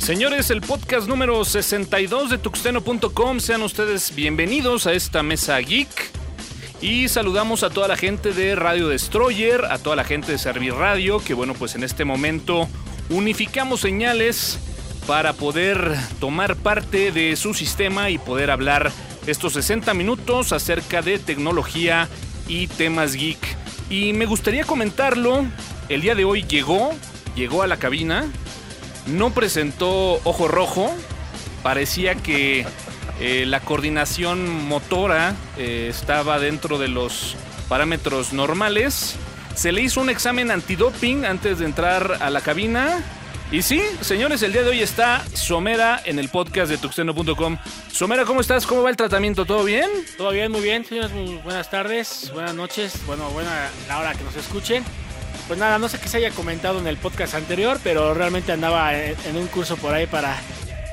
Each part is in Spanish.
Señores, el podcast número 62 de tuxteno.com, sean ustedes bienvenidos a esta mesa geek. Y saludamos a toda la gente de Radio Destroyer, a toda la gente de Servir Radio, que bueno, pues en este momento unificamos señales para poder tomar parte de su sistema y poder hablar estos 60 minutos acerca de tecnología y temas geek. Y me gustaría comentarlo, el día de hoy llegó, llegó a la cabina, no presentó Ojo Rojo, parecía que eh, la coordinación motora eh, estaba dentro de los parámetros normales. Se le hizo un examen antidoping antes de entrar a la cabina. Y sí, señores, el día de hoy está Somera en el podcast de tuxteno.com. Somera, ¿cómo estás? ¿Cómo va el tratamiento? ¿Todo bien? Todo bien, muy bien, buenas tardes, buenas noches, bueno, buena la hora que nos escuchen. Pues nada, no sé qué se haya comentado en el podcast anterior, pero realmente andaba en, un curso por ahí para,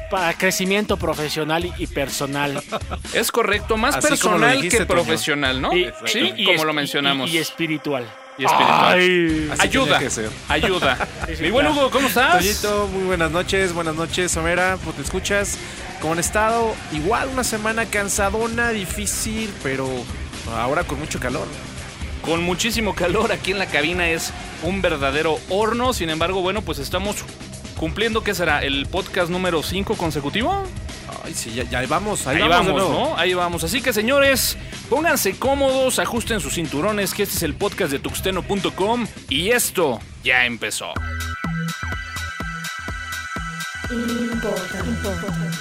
para crecimiento profesional y, personal. Es correcto, más Así como personal dijiste, que profesional, ¿no? Y- sí, y- como lo mencionamos. Y, y espiritual. Y espiritual. Ay. Así ayuda, tenía que ser. ayuda. Sí, sí, Mi buen claro. Hugo, ¿cómo estás? Toñito, muy buenas noches, buenas noches, Somera, pues te escuchas. ¿Cómo han estado? Igual una semana cansadona, difícil, pero ahora con mucho calor. Con muchísimo calor aquí en la cabina es un verdadero horno. Sin embargo, bueno, pues estamos cumpliendo, ¿qué será? ¿El podcast número 5 consecutivo? Ay, sí, ya, ya vamos, ahí, Ahí vamos. ¿no? Ahí vamos. Así que, señores, pónganse cómodos, ajusten sus cinturones, que este es el podcast de tuxteno.com y esto ya empezó. Importa. Importa.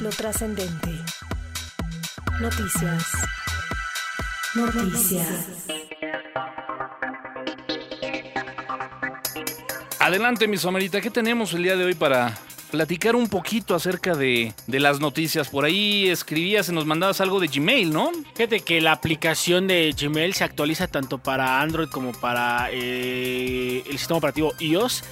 Lo trascendente. Noticias. Noticias. Adelante, mi somerita, ¿qué tenemos el día de hoy para platicar un poquito acerca de, de las noticias? Por ahí escribías y nos mandabas algo de Gmail, ¿no? Fíjate que la aplicación de Gmail se actualiza tanto para Android como para eh, el sistema operativo iOS.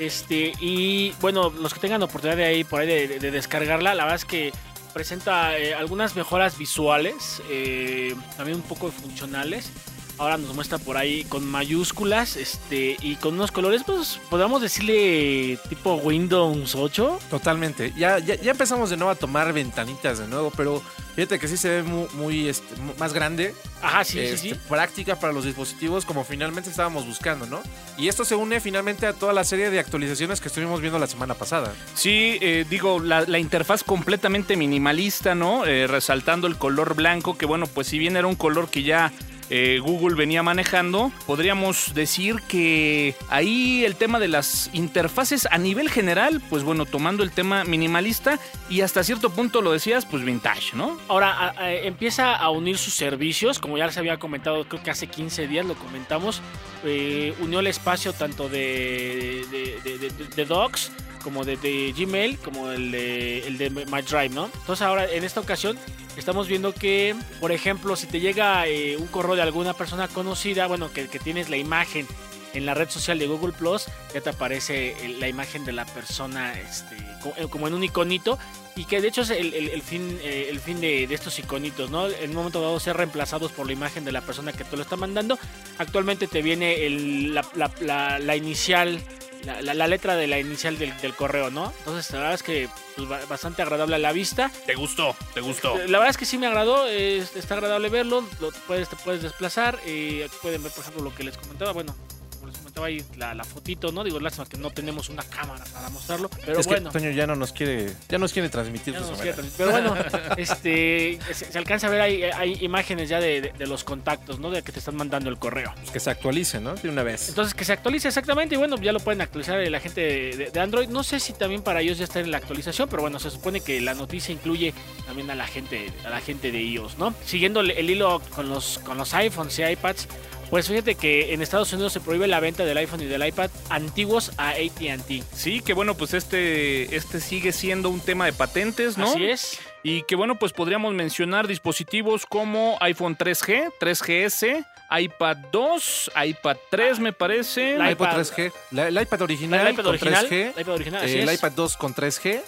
Este, y bueno, los que tengan oportunidad de ahí por ahí de, de descargarla, la verdad es que presenta eh, algunas mejoras visuales, eh, también un poco funcionales. Ahora nos muestra por ahí con mayúsculas este, y con unos colores, pues podríamos decirle tipo Windows 8. Totalmente. Ya, ya, ya empezamos de nuevo a tomar ventanitas de nuevo, pero fíjate que sí se ve muy, muy, este, mu- más grande, Ajá, sí, este, sí, sí. práctica para los dispositivos como finalmente estábamos buscando, ¿no? Y esto se une finalmente a toda la serie de actualizaciones que estuvimos viendo la semana pasada. Sí, eh, digo, la, la interfaz completamente minimalista, ¿no? Eh, resaltando el color blanco, que bueno, pues si bien era un color que ya eh, Google venía manejando, podríamos decir que ahí el tema de las interfaces a nivel general, pues bueno, tomando el tema minimalista y hasta cierto punto lo decías, pues vintage, ¿no? Ahora empieza a unir sus servicios, como ya les había comentado, creo que hace 15 días lo comentamos. eh, unió el espacio tanto de- de- de Docs como de, Gmail, como el de, el de My Drive, ¿no? Entonces ahora en esta ocasión estamos viendo que, por ejemplo, si te llega eh, un correo de alguna persona conocida, bueno, que, que tienes la imagen en la red social de Google Plus, ya te aparece el- la imagen de la persona este, eh, como en un iconito y que de hecho es el, el- fin, eh, el fin de, de estos iconitos, ¿no? En un momento dado ser reemplazados por la imagen de la persona que te lo está mandando. Actualmente te viene la- la inicial, la, la- la letra de la inicial del, del correo, ¿no? Entonces la verdad es que pues, ba- bastante agradable a la vista. Te gustó, te gustó. La verdad es que sí me agradó, es- está agradable verlo, lo puedes, te puedes desplazar, eh, aquí pueden ver por ejemplo lo que les comentaba, bueno, comentaba ahí la, la fotito, ¿no? Digo, lástima que no tenemos una cámara para mostrarlo, pero es bueno. que Toño ya no nos quiere, ya nos quiere transmitir no nos quiere transmitir. Pero bueno, este, se, se alcanza a ver ahí, hay imágenes ya de, de- de los contactos, ¿no? De que te están mandando el correo. Pues que se actualice, ¿no? De una vez. Entonces que se actualice exactamente y bueno, ya lo pueden actualizar la gente de, Android. No sé si también para ellos ya está en la actualización, pero bueno, se supone que la noticia incluye también a la gente, a la gente de iOS, ¿no? Siguiendo el, el hilo con los, con los iPhones y iPads, pues fíjate que en Estados Unidos se prohíbe la venta del iPhone y del iPad antiguos a AT&T. Sí, que bueno, pues este, este sigue siendo un tema de patentes, ¿no? Así es. Y que bueno, pues podríamos mencionar dispositivos como iPhone 3G, 3GS, iPad 2, iPad 3 me parece. La El iPad iPad- 3G, la- el iPad original, El iPad con original, 3G, el iPad original, así el es. iPad 2 con 3G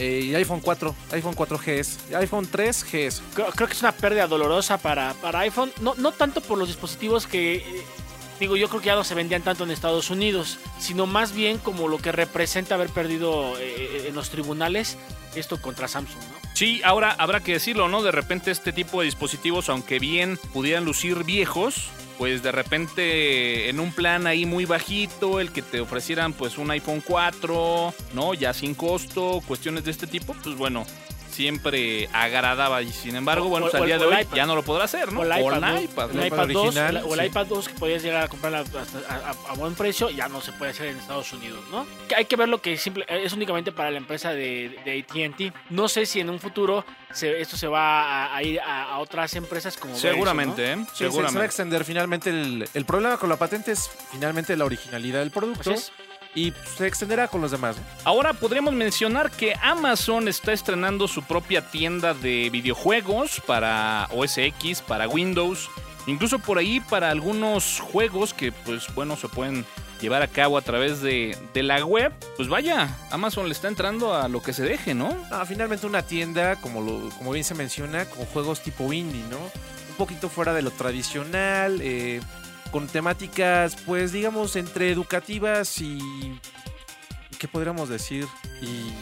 eh, y iPhone 4, iPhone 4GS, iPhone 3GS. Creo, creo que es una pérdida dolorosa para, para iPhone. No, no tanto por los dispositivos que. Eh, digo, yo creo que ya no se vendían tanto en Estados Unidos, sino más bien como lo que representa haber perdido eh, en los tribunales esto contra Samsung, ¿no? Sí, ahora habrá que decirlo, ¿no? De repente este tipo de dispositivos, aunque bien pudieran lucir viejos, pues de repente en un plan ahí muy bajito, el que te ofrecieran pues un iPhone 4, ¿no? Ya sin costo, cuestiones de este tipo, pues bueno, siempre agradaba y sin embargo, bueno, O- pues, o- al día de hoy iPad. ya no lo podrá hacer, ¿no? O el iPad, iPad, iPad 2, original, la- o el sí. iPad 2 que podías llegar a comprar a, a- buen precio, ya no se puede hacer en Estados Unidos, ¿no? Hay que ver lo que simple, es únicamente para la empresa de, de AT&T. No sé si en un futuro se- esto se va a, a ir a, a otras empresas como Verizon, Seguramente, ¿eh? Sí, se- se, va a Seguramente. extender finalmente el, el problema con la patente es finalmente la originalidad del producto Así es. Y se extenderá con los demás. ¿no? Ahora podríamos mencionar que Amazon está estrenando su propia tienda de videojuegos para OS X, para Windows, incluso por ahí para algunos juegos que pues bueno se pueden llevar a cabo a través de, de la web. Pues vaya, Amazon le está entrando a lo que se deje, ¿no? Ah, finalmente una tienda, como, lo, como bien se menciona, con juegos tipo indie, ¿no? Un poquito fuera de lo tradicional, eh, con temáticas, pues digamos, entre educativas y... ¿Qué podríamos decir? Y...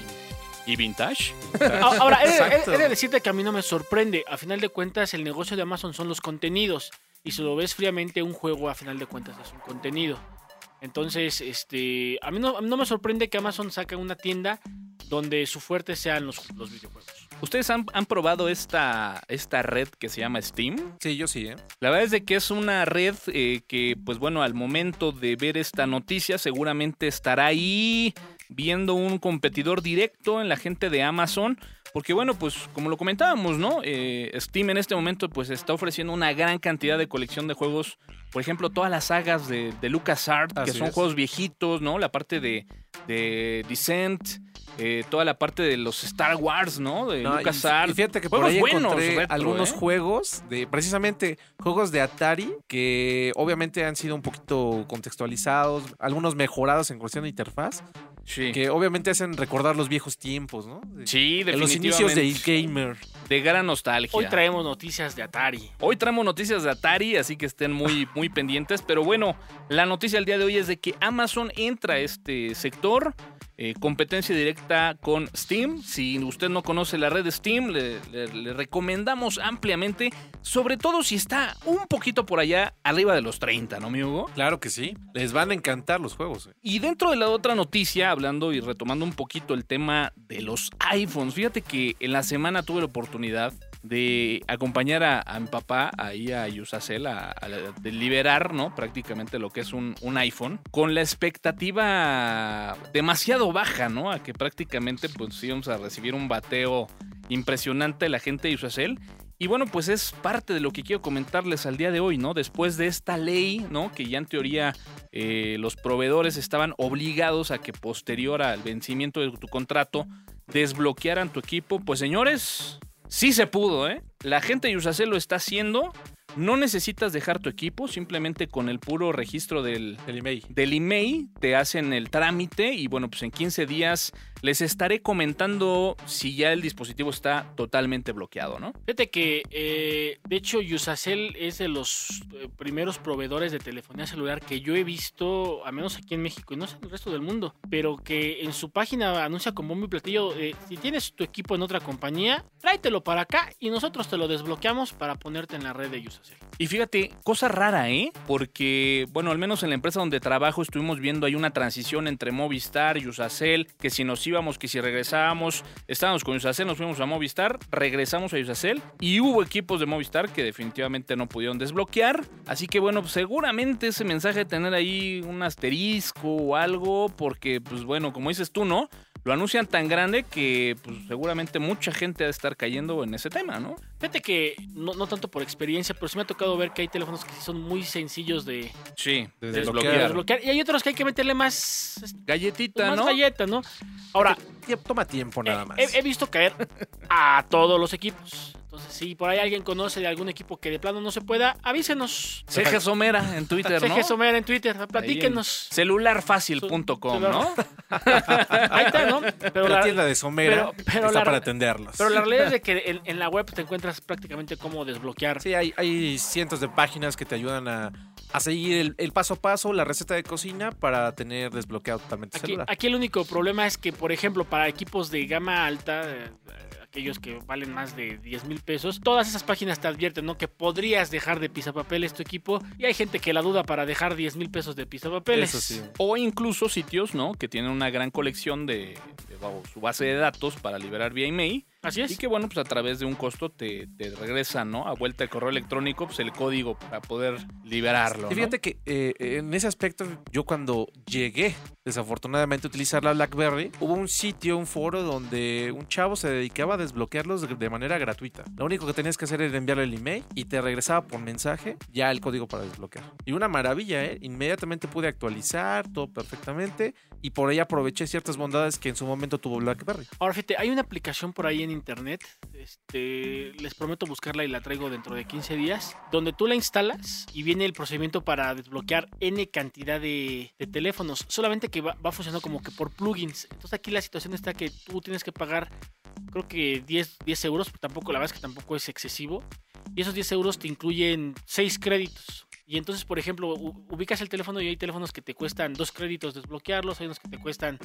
¿Y Vintage? Ah, Ahora, he, he- Exacto. he de decirte que a mí no me sorprende. A final de cuentas, el negocio de Amazon son los contenidos. Y si lo ves fríamente, un juego a final de cuentas es un contenido. Entonces, este, a mí no, a mí no me sorprende que Amazon saque una tienda donde su fuerte sean los, los videojuegos. ¿Ustedes han, han probado esta, esta red que se llama Steam? Sí, yo sí, ¿eh? La verdad es de que es una red eh, que, pues bueno, al momento de ver esta noticia, seguramente estará ahí viendo un competidor directo en la gente de Amazon. Porque bueno, pues como lo comentábamos, ¿no? Eh, Steam en este momento pues está ofreciendo una gran cantidad de colección de juegos. Por ejemplo, todas las sagas de, de LucasArts, que son es. juegos viejitos, ¿no? La parte de, de Descent, eh, toda la parte de los Star Wars, ¿no? De No, LucasArts. y fíjate que por ahí buenos, encontré retro, algunos ¿eh? juegos de precisamente juegos de Atari que obviamente han sido un poquito contextualizados, algunos mejorados en cuestión de interfaz, Sí. que obviamente hacen recordar los viejos tiempos, ¿no? Sí, de los inicios de definitivamente. gamer. de gran nostalgia. Hoy traemos noticias de Atari. Hoy traemos noticias de Atari, así que estén muy, muy pendientes. Pero bueno, la noticia del día de hoy es de que Amazon entra a este sector. Eh, competencia directa con Steam. Si usted no conoce la red de Steam, le, le- le recomendamos ampliamente. Sobre todo si está un poquito por allá arriba de los 30, ¿no, mi Hugo? Claro que sí, les van a encantar los juegos. ¿eh? Y dentro de la otra noticia, hablando y retomando un poquito el tema de los iPhones, fíjate que en la semana tuve la oportunidad de acompañar a, mi papá ahí a Yusacel a, liberar, ¿no? Prácticamente lo que es un, un iPhone, con la expectativa demasiado baja, ¿no? A que prácticamente pues íbamos a recibir un bateo impresionante de la gente de Yusacel. Y bueno, pues es parte de lo que quiero comentarles al día de hoy, ¿no? Después de esta ley, ¿no? Que ya en teoría eh, los proveedores estaban obligados a que posterior al vencimiento de tu contrato desbloquearan tu equipo. Pues señores, sí se pudo, ¿eh? La gente de Usacell lo está haciendo. No necesitas dejar tu equipo, simplemente con el puro registro del, El email. del email te hacen el trámite y bueno, pues en 15 días les estaré comentando si ya el dispositivo está totalmente bloqueado, ¿no? Fíjate que, eh, de hecho, Yusacel es de los eh, primeros proveedores de telefonía celular que yo he visto, al menos aquí en México y no sé en el resto del mundo, pero que en su página anuncia con bombo y platillo, eh, si tienes tu equipo en otra compañía, tráetelo para acá y nosotros te lo desbloqueamos para ponerte en la red de Yusacel. Y fíjate, cosa rara, ¿eh? Porque, bueno, al menos en la empresa donde trabajo estuvimos viendo ahí una transición entre Movistar y Usacell, que si nos íbamos, que si regresábamos, estábamos con Usacell, nos fuimos a Movistar, regresamos a Usacell y hubo equipos de Movistar que definitivamente no pudieron desbloquear. Así que, bueno, pues, seguramente ese mensaje de tener ahí un asterisco o algo, porque, pues bueno, como dices tú, ¿no? Lo anuncian tan grande que pues, seguramente mucha gente ha de estar cayendo en ese tema, ¿no? Fíjate que, no, no tanto por experiencia, pero sí me ha tocado ver que hay teléfonos que sí son muy sencillos de, Sí, De de desbloquear. desbloquear y hay otros que hay que meterle más, Galletita, más ¿no? galleta, ¿no? Ahora, Toma tiempo nada más. He, he visto caer a todos los equipos. Entonces, si por ahí alguien conoce de algún equipo que de plano no se pueda, avísenos. Ceja Somera en Twitter, ¿no? CG Somera en Twitter, platíquenos. Celularfácil.com, ¿no? Ahí está, ¿no? Pero la, la, tienda de Somera pero- pero está la- para atenderlos. pero la realidad es de que en, en la web te encuentras prácticamente cómo desbloquear. Sí, hay, hay cientos de páginas que te ayudan a, a seguir el, el paso a paso, la receta de cocina para tener desbloqueado totalmente el Aquí, celular. aquí el único problema es que, por ejemplo, para equipos de gama alta, eh, aquellos que valen más de 10 mil pesos, todas esas páginas te advierten, ¿no? Que podrías dejar de pisapapeles tu equipo y hay gente que la duda para dejar 10 mil pesos de pisapapeles. Eso sí. O incluso sitios, ¿no? Que tienen una gran colección de, de, su base de datos para liberar vía email. Así Y es. que bueno, pues a través de un costo te, te regresan, ¿no? A vuelta de correo electrónico, pues el código para poder liberarlo. Y ¿no? fíjate que eh, en ese aspecto, yo cuando llegué desafortunadamente a utilizar la BlackBerry, hubo un sitio, un foro donde un chavo se dedicaba a desbloquearlos de, manera gratuita. Lo único que tenías que hacer era enviarle el email y te regresaba por mensaje ya el código para desbloquear. Y una maravilla, ¿eh? Inmediatamente pude actualizar todo perfectamente y por ahí aproveché ciertas bondades que en su momento tuvo BlackBerry. Ahora fíjate, hay una aplicación por ahí en internet, este, les prometo buscarla y la traigo dentro de 15 días, donde tú la instalas y viene el procedimiento para desbloquear N cantidad de, teléfonos, solamente que va funcionando como que por plugins. Entonces aquí la situación está que tú tienes que pagar, creo que 10, 10 euros, tampoco, la verdad es que tampoco es excesivo, y esos 10 euros te incluyen 6 créditos. Y entonces, por ejemplo, ubicas el teléfono y hay teléfonos que te cuestan dos créditos desbloquearlos, hay unos que te cuestan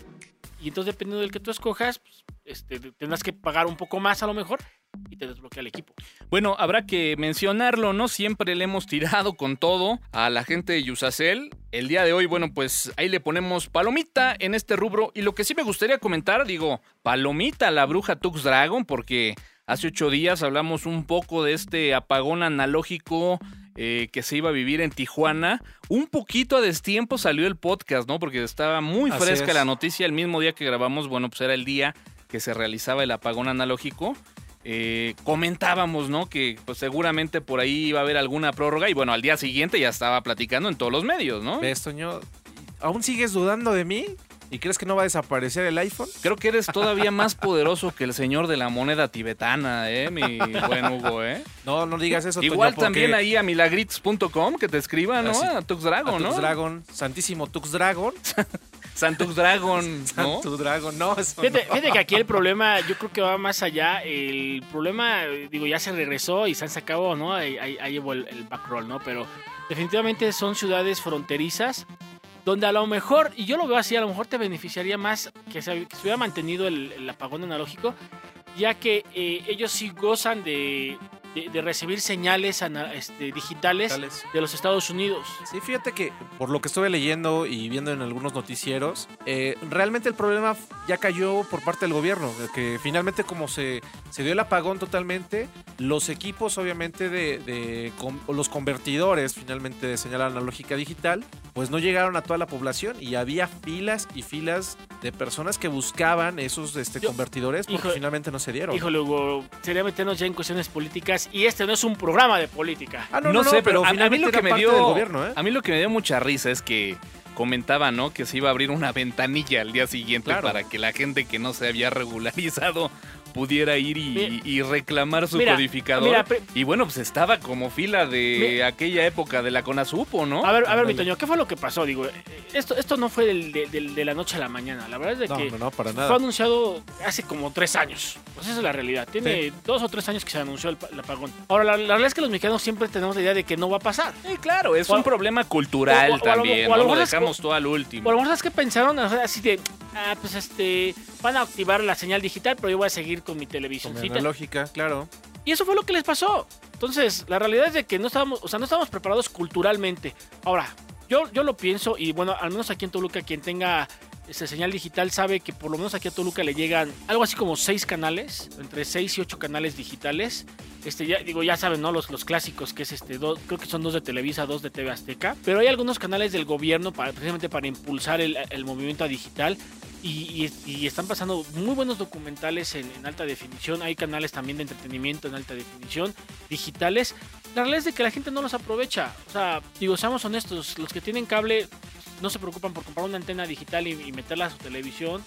y entonces, dependiendo del que tú escojas, pues, este, tendrás que pagar un poco más a lo mejor y te desbloquea el equipo. Bueno, habrá que mencionarlo, ¿no? Siempre le hemos tirado con todo a la gente de Yusacel. El día de hoy, bueno, pues ahí le ponemos palomita en este rubro. Y lo que sí me gustaría comentar, digo, palomita a la bruja Tux Dragon, porque hace ocho días hablamos un poco de este apagón analógico eh, que se iba a vivir en Tijuana. Un poquito a destiempo salió el podcast, ¿no? Porque estaba muy Así fresca es. la noticia. El mismo día que grabamos, bueno, pues era el día que se realizaba el apagón analógico. Eh, comentábamos, ¿no? Que pues, seguramente por ahí iba a haber alguna prórroga y bueno, al día siguiente ya estaba platicando en todos los medios, ¿no? ¿Ves, Toño? ¿Aún sigues dudando de mí? ¿Y crees que no va a desaparecer el iPhone? Creo que eres todavía más poderoso que el señor de la moneda tibetana, ¿eh? Mi buen Hugo, ¿eh? No, no digas eso, Igual también ahí a milagritos.com que te escriban, ¿no? Así. A Tux a Dragon, Tux ¿no? Dragon, Santísimo Tux Dragon. Santux Dragon, ¿no? Tux Dragon, no, eso Fíjate, no. fíjate que aquí el problema yo creo que va más allá. El problema, digo, ya se regresó y se han sacado, ¿no? Ahí, ahí- el, el backroll, ¿no? Pero definitivamente son ciudades fronterizas donde a lo mejor, y yo lo veo así, a lo mejor te beneficiaría más que se, que se hubiera mantenido el, el apagón analógico, ya que eh, ellos sí gozan de, de- de recibir señales este, digitales Tales. de los Estados Unidos. Sí, fíjate que por lo que estuve leyendo y viendo en algunos noticieros, eh, realmente el problema ya cayó por parte del gobierno, que finalmente como se, se dio el apagón totalmente, los equipos obviamente de, de con- los convertidores finalmente de señal analógica digital, pues no llegaron a toda la población y había filas y filas de personas que buscaban esos este, Yo- convertidores porque Hijo- finalmente no se dieron. Híjole, Hugo, sería meternos ya en cuestiones políticas y este no es un programa de política. Ah, no, sé, pero, a- a, mí lo que me dio gobierno, ¿eh? a mí lo que me dio mucha risa es que comentaba, ¿no? Que se iba a abrir una ventanilla al día siguiente Claro. para que la gente que no se había regularizado pudiera ir y, reclamar su Mira, codificador. mira, y bueno, pues estaba como fila de Mi- aquella época de la Conasupo, ¿no? A ver, a ver, mi. Toño, ¿qué fue lo que pasó? Digo, esto, esto no fue del- de, la noche a la mañana. La verdad es de No, que no, no, para fue anunciado hace como tres años. Pues esa es la realidad. Tiene dos o tres años que se anunció el, el apagón. Ahora, la, la realidad es que los mexicanos siempre tenemos la idea de que no va a pasar. Sí, claro, es O un problema cultural o- o a lo- también, o a lo ¿no? Lo dejamos todo al O a último. lo mejor es que pensaron así de, ah, pues este, van a activar la señal digital, pero yo voy a seguir con mi Con televisión. analógica, claro. Y eso fue lo que les pasó. Entonces, la realidad es de que no estábamos, o sea, no estábamos preparados culturalmente. Ahora, yo, yo lo pienso, y bueno, al menos aquí en Toluca, quien tenga esa señal digital sabe que por lo menos aquí a Toluca le llegan algo así como seis canales, entre seis y ocho canales digitales. Este, ya, digo, ya saben, ¿no? Los, los clásicos, que es este, do- creo que son dos de Televisa, dos de TV Azteca. Pero hay algunos canales del gobierno para, precisamente para impulsar el, movimiento digital. Y, están pasando muy buenos documentales en, en alta definición. Hay canales también de entretenimiento en alta definición, digitales. La realidad es de que la gente no los aprovecha. O sea, digo, seamos honestos, los que tienen cable no se preocupan por comprar una antena digital y, y meterla a su televisión.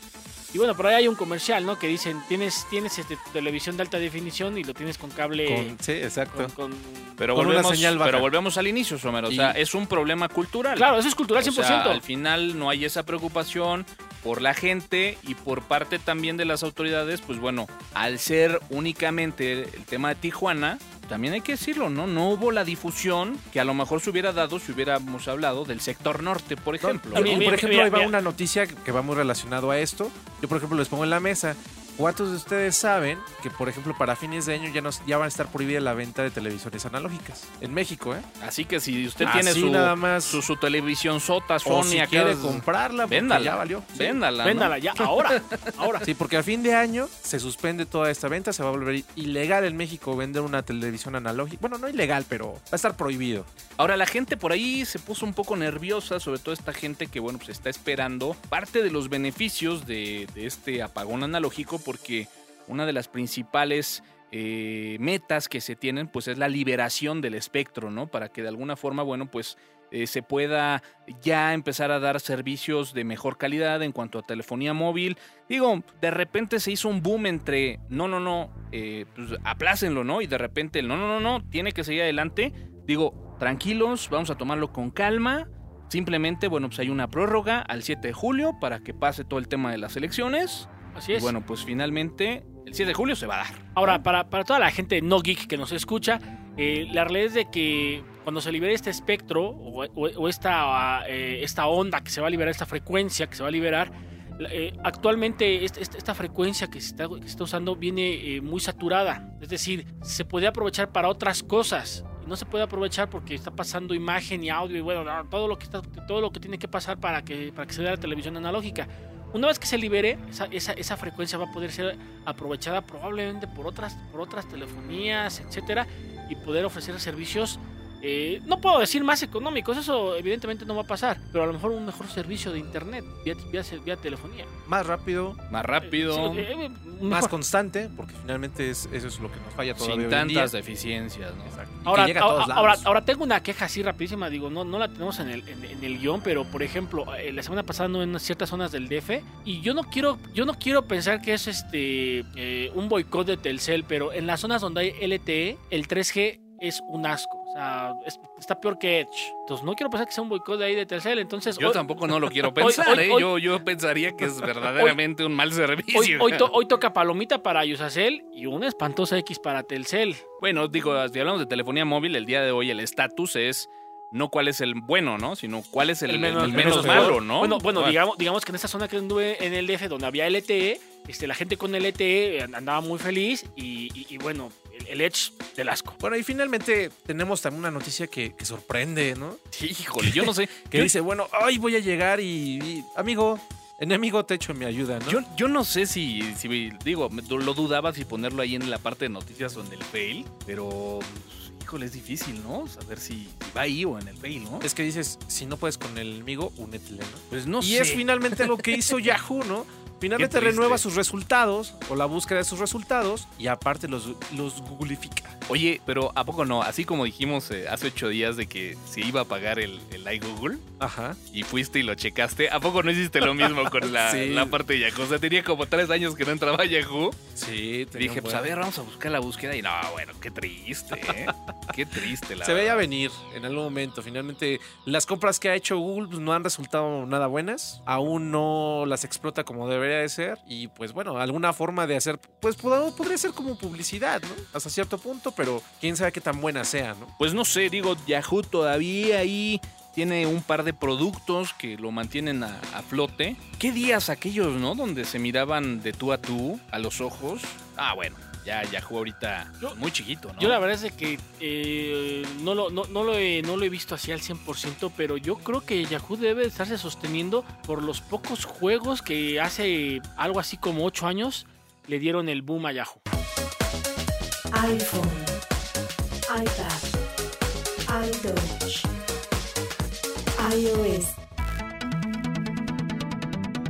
Y bueno, por ahí hay un comercial, ¿no? Que dicen, tienes, tienes este, tu televisión de alta definición y lo tienes con cable... Con- sí, exacto. con- con- Pero con una volvemos, señal baja. pero volvemos al inicio, Somero. O Y- sea, es un problema cultural. Claro, eso es cultural 100%. O sea, al final no hay esa preocupación por la gente y por parte también de las autoridades, pues bueno, al ser únicamente el tema de Tijuana, también hay que decirlo, ¿no? No hubo la difusión que a lo mejor se hubiera dado si hubiéramos hablado del sector norte, por ejemplo. No, ¿no? y Mira, por ejemplo, mira, ahí va mira. una noticia que va muy relacionado a esto. Yo, por ejemplo, les pongo en la mesa. ¿Cuántos de ustedes saben que, por ejemplo, para fines de año ya, nos, ya van a estar prohibida la venta de televisores analógicas? En México, ¿eh? Así que si usted Así tiene su, nada más. su, su televisión sota, O Sony, si acá, quiere comprarla, véndala. ya valió. Sí. Véndala. ¿no? Véndala ya, ahora, ahora. Sí, porque al fin de año se suspende toda esta venta, se va a volver ilegal en México vender una televisión analógica. Bueno, no ilegal, pero va a estar prohibido. Ahora la gente por ahí se puso un poco nerviosa, sobre todo esta gente que bueno pues está esperando parte de los beneficios de, de este apagón analógico porque una de las principales eh, metas que se tienen pues es la liberación del espectro, ¿no? Para que de alguna forma bueno pues eh, se pueda ya empezar a dar servicios de mejor calidad en cuanto a telefonía móvil. Digo, de repente se hizo un boom entre no, no, no, eh, pues aplácenlo, ¿no? Y de repente no, no, no, no, tiene que seguir adelante. Digo, tranquilos, vamos a tomarlo con calma. Simplemente, bueno, pues hay una prórroga al 7 de julio para que pase todo el tema de las elecciones. Así Y es. bueno, pues finalmente el 7 de julio se va a dar. Ahora, para, para toda la gente no geek que nos escucha, eh, la realidad es de que cuando se libere este espectro o, o- o esta, eh, esta onda que se va a liberar, esta frecuencia que se va a liberar, eh, actualmente este- este- esta frecuencia que se está, que se está usando viene eh, muy saturada. Es decir, se puede aprovechar para otras cosas. No se puede aprovechar porque está pasando imagen y audio y bueno, todo lo que, está, todo lo que tiene que pasar para que, para que se dé la televisión analógica. Una vez que se libere, esa, esa, esa frecuencia va a poder ser aprovechada probablemente por otras, por otras telefonías, etcétera, y poder ofrecer servicios. Eh, no puedo decir más económicos, eso evidentemente no va a pasar, pero a lo mejor un mejor servicio de internet vía, vía, vía telefonía. Más rápido, Más rápido, Sí, eh, eh, más constante, porque finalmente es, eso es lo que nos falla todavía sin tantas deficiencias, ¿no? Ahora, que llega a todos ahora, ahora, lados. ahora tengo una queja así rapidísima, digo, no, no la tenemos en el, en, en el guion, pero por ejemplo, eh, la semana pasada ando en ciertas zonas del DF y yo no quiero, yo no quiero pensar que es este eh, un boicot de Telcel, pero en las zonas donde hay LTE, el 3G es un asco. O sea, es- está peor que Edge. Entonces no quiero pensar que sea un boicot de ahí de Telcel. Entonces, Yo hoy, tampoco no lo quiero pensar, hoy- ¿eh? hoy- yo, yo pensaría que es verdaderamente un mal servicio. hoy, hoy to- hoy toca palomita para Yusacel y una espantosa X para Telcel. Bueno, digo, si hablamos de telefonía móvil, el día de hoy el estatus es no cuál es el bueno, ¿no? Sino cuál es el, el menos, menos malo. ¿no? Bueno, bueno Ah, digamos, digamos que en esta zona que anduve en el DF, donde había LTE, este, la gente con LTE andaba muy feliz y, y- y bueno, el, el Edge del asco. Bueno, y finalmente tenemos también una noticia que, que sorprende, ¿no? Sí, híjole, yo no sé. Que dice, bueno, hoy voy a llegar y, y, amigo, enemigo te echo mi ayuda, ¿no? yo, yo no sé si, si, digo, me- lo dudaba si ponerlo ahí en la parte de noticias o en el fail, pero, pues, híjole, es difícil, ¿no? Saber si, va ahí o en el fail, ¿no? Es que dices, si no puedes con el enemigo, únetele, ¿no? Pues no y sé. es finalmente lo que hizo Yahoo, ¿no? Finalmente renueva sus resultados o la búsqueda de sus resultados y aparte los, los googlifica. Oye, pero ¿a poco no? Así como dijimos eh, hace ocho días de que se iba a pagar el, el iGoogle Ajá. y fuiste y lo checaste, ¿a poco no hiciste lo mismo con la, Sí. la parte de Yahoo? O sea, tenía como tres años que no entraba a Yahoo. Sí, tenía Dije, pues a ver, vamos a buscar la búsqueda. Y no, bueno, qué triste, ¿eh? Qué triste, la Se veía venir en algún momento. Finalmente, las compras que ha hecho Google pues, no han resultado nada buenas. Aún no las explota como debería de ser. Y pues bueno, alguna forma de hacer, pues pod- podría ser como publicidad, ¿no? Hasta cierto punto, pero quién sabe qué tan buena sea, ¿no? Pues no sé, digo, Yahoo todavía ahí tiene un par de productos que lo mantienen a, a flote. ¿Qué días aquellos, no? Donde se miraban de tú a tú, a los ojos. Ah, bueno, ya Yahoo ahorita Yo- es muy chiquito, ¿no? Yo la verdad es que eh, no, lo, no, no lo he, no lo he visto así al 100%, pero yo creo que Yahoo debe de estarse sosteniendo por los pocos juegos que hace algo así como 8 años le dieron el boom a Yahoo. iPhone, iPad, iTouch, iOS,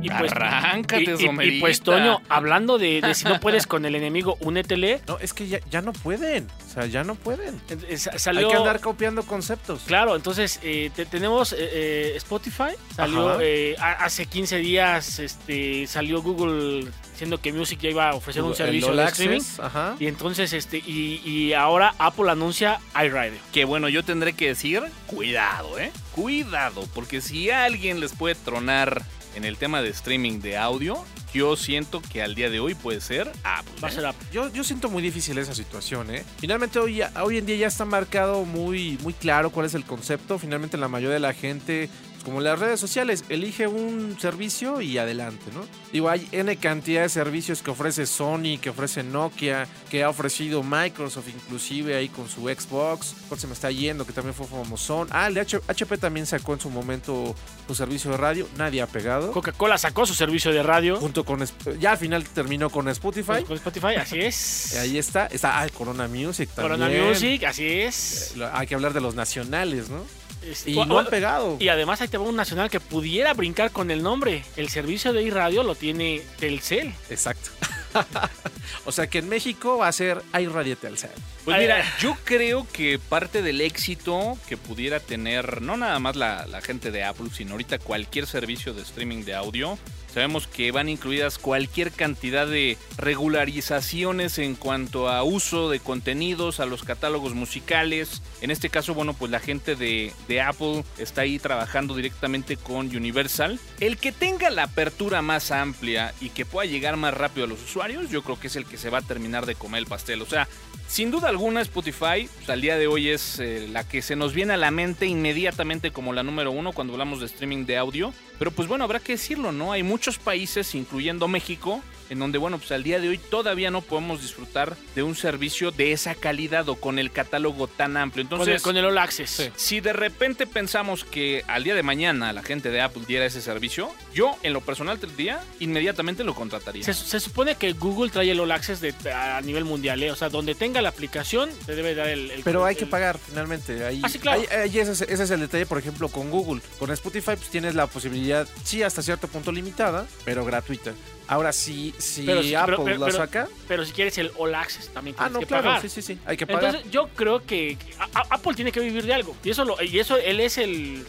Y Arráncate, y- y- pues Toño, hablando de, de si no puedes con el enemigo, únetele. No, es que ya, ya no pueden. O sea, ya no pueden. Eh, sa- Salió, Hay que andar copiando conceptos. Claro, entonces eh, te- tenemos eh, Spotify, salió eh, hace 15 días, este, salió Google diciendo que Music ya iba a ofrecer un servicio de streaming. Ajá. Y entonces, este, y, y ahora Apple anuncia iRider. Que bueno, yo tendré que decir, cuidado, ¿eh? Cuidado, porque si alguien les puede tronar en el tema de streaming de audio, yo siento que al día de hoy puede ser Apple. Va a ¿eh? ser Apple. Yo, siento muy difícil esa situación, ¿eh? Finalmente hoy, hoy en día ya está marcado muy, muy claro cuál es el concepto. Finalmente la mayoría de la gente, como las redes sociales, elige un servicio y adelante, ¿no? Digo, hay N cantidad de servicios que ofrece Sony, que ofrece Nokia, que ha ofrecido Microsoft inclusive ahí con su Xbox. ¿Cuál se me está yendo? Que también fue famosón. Ah, el de HP también sacó en su momento su servicio de radio. Nadie ha pegado. Coca-Cola sacó su servicio de radio Junto con... Ya al final terminó con Spotify. con Spotify, así es. Ahí está, está ah, Corona Music también. Corona Music, así es. Eh, Hay que hablar de los nacionales, ¿no? Este, Y o- no han pegado. y además ahí te va un nacional que pudiera brincar con el nombre. El servicio de iRadio lo tiene Telcel. Exacto. o sea que en México va a ser iRadio Telcel. Pues mira, ay. yo creo que parte del éxito que pudiera tener no nada más la, la gente de Apple, sino ahorita cualquier servicio de streaming de audio, sabemos que van incluidas cualquier cantidad de regularizaciones en cuanto a uso de contenidos, a los catálogos musicales. En este caso, bueno, pues la gente de, Apple está ahí trabajando directamente con Universal. El que tenga la apertura más amplia y que pueda llegar más rápido a los usuarios, yo creo que es el que se va a terminar de comer el pastel. O sea, sin duda alguna, Spotify pues, al día de hoy es eh, la que se nos viene a la mente inmediatamente como la número uno cuando hablamos de streaming de audio. Pero pues bueno, habrá que decirlo, ¿no? Hay muchos países, incluyendo México, en donde, bueno, pues al día de hoy todavía no podemos disfrutar de un servicio de esa calidad o con el catálogo tan amplio. Con, Entonces, el, con el All Access. Sí. si de repente pensamos que al día de mañana la gente de Apple diera ese servicio, yo en lo personal del día inmediatamente lo contrataría. Se, se supone que Google trae el All Access de, a nivel mundial, ¿eh? o sea, donde tenga la aplicación, te debe dar el. el- Pero hay el- que pagar finalmente. Ahí, Ah, sí, claro. ahí- ahí ese, es, ese es el detalle, por ejemplo, con Google. Con Spotify pues, tienes la posibilidad, sí, hasta cierto punto limitada, pero gratuita. Ahora, si, si Pero sí, Apple pero- pero- la pero- saca... Pero si quieres el All Access, también Ah, tienes no, que claro, pagar. sí, sí, sí, hay que pagar. Entonces, yo creo que que a- a- Apple tiene que vivir de algo. Y eso, lo, y eso él es el,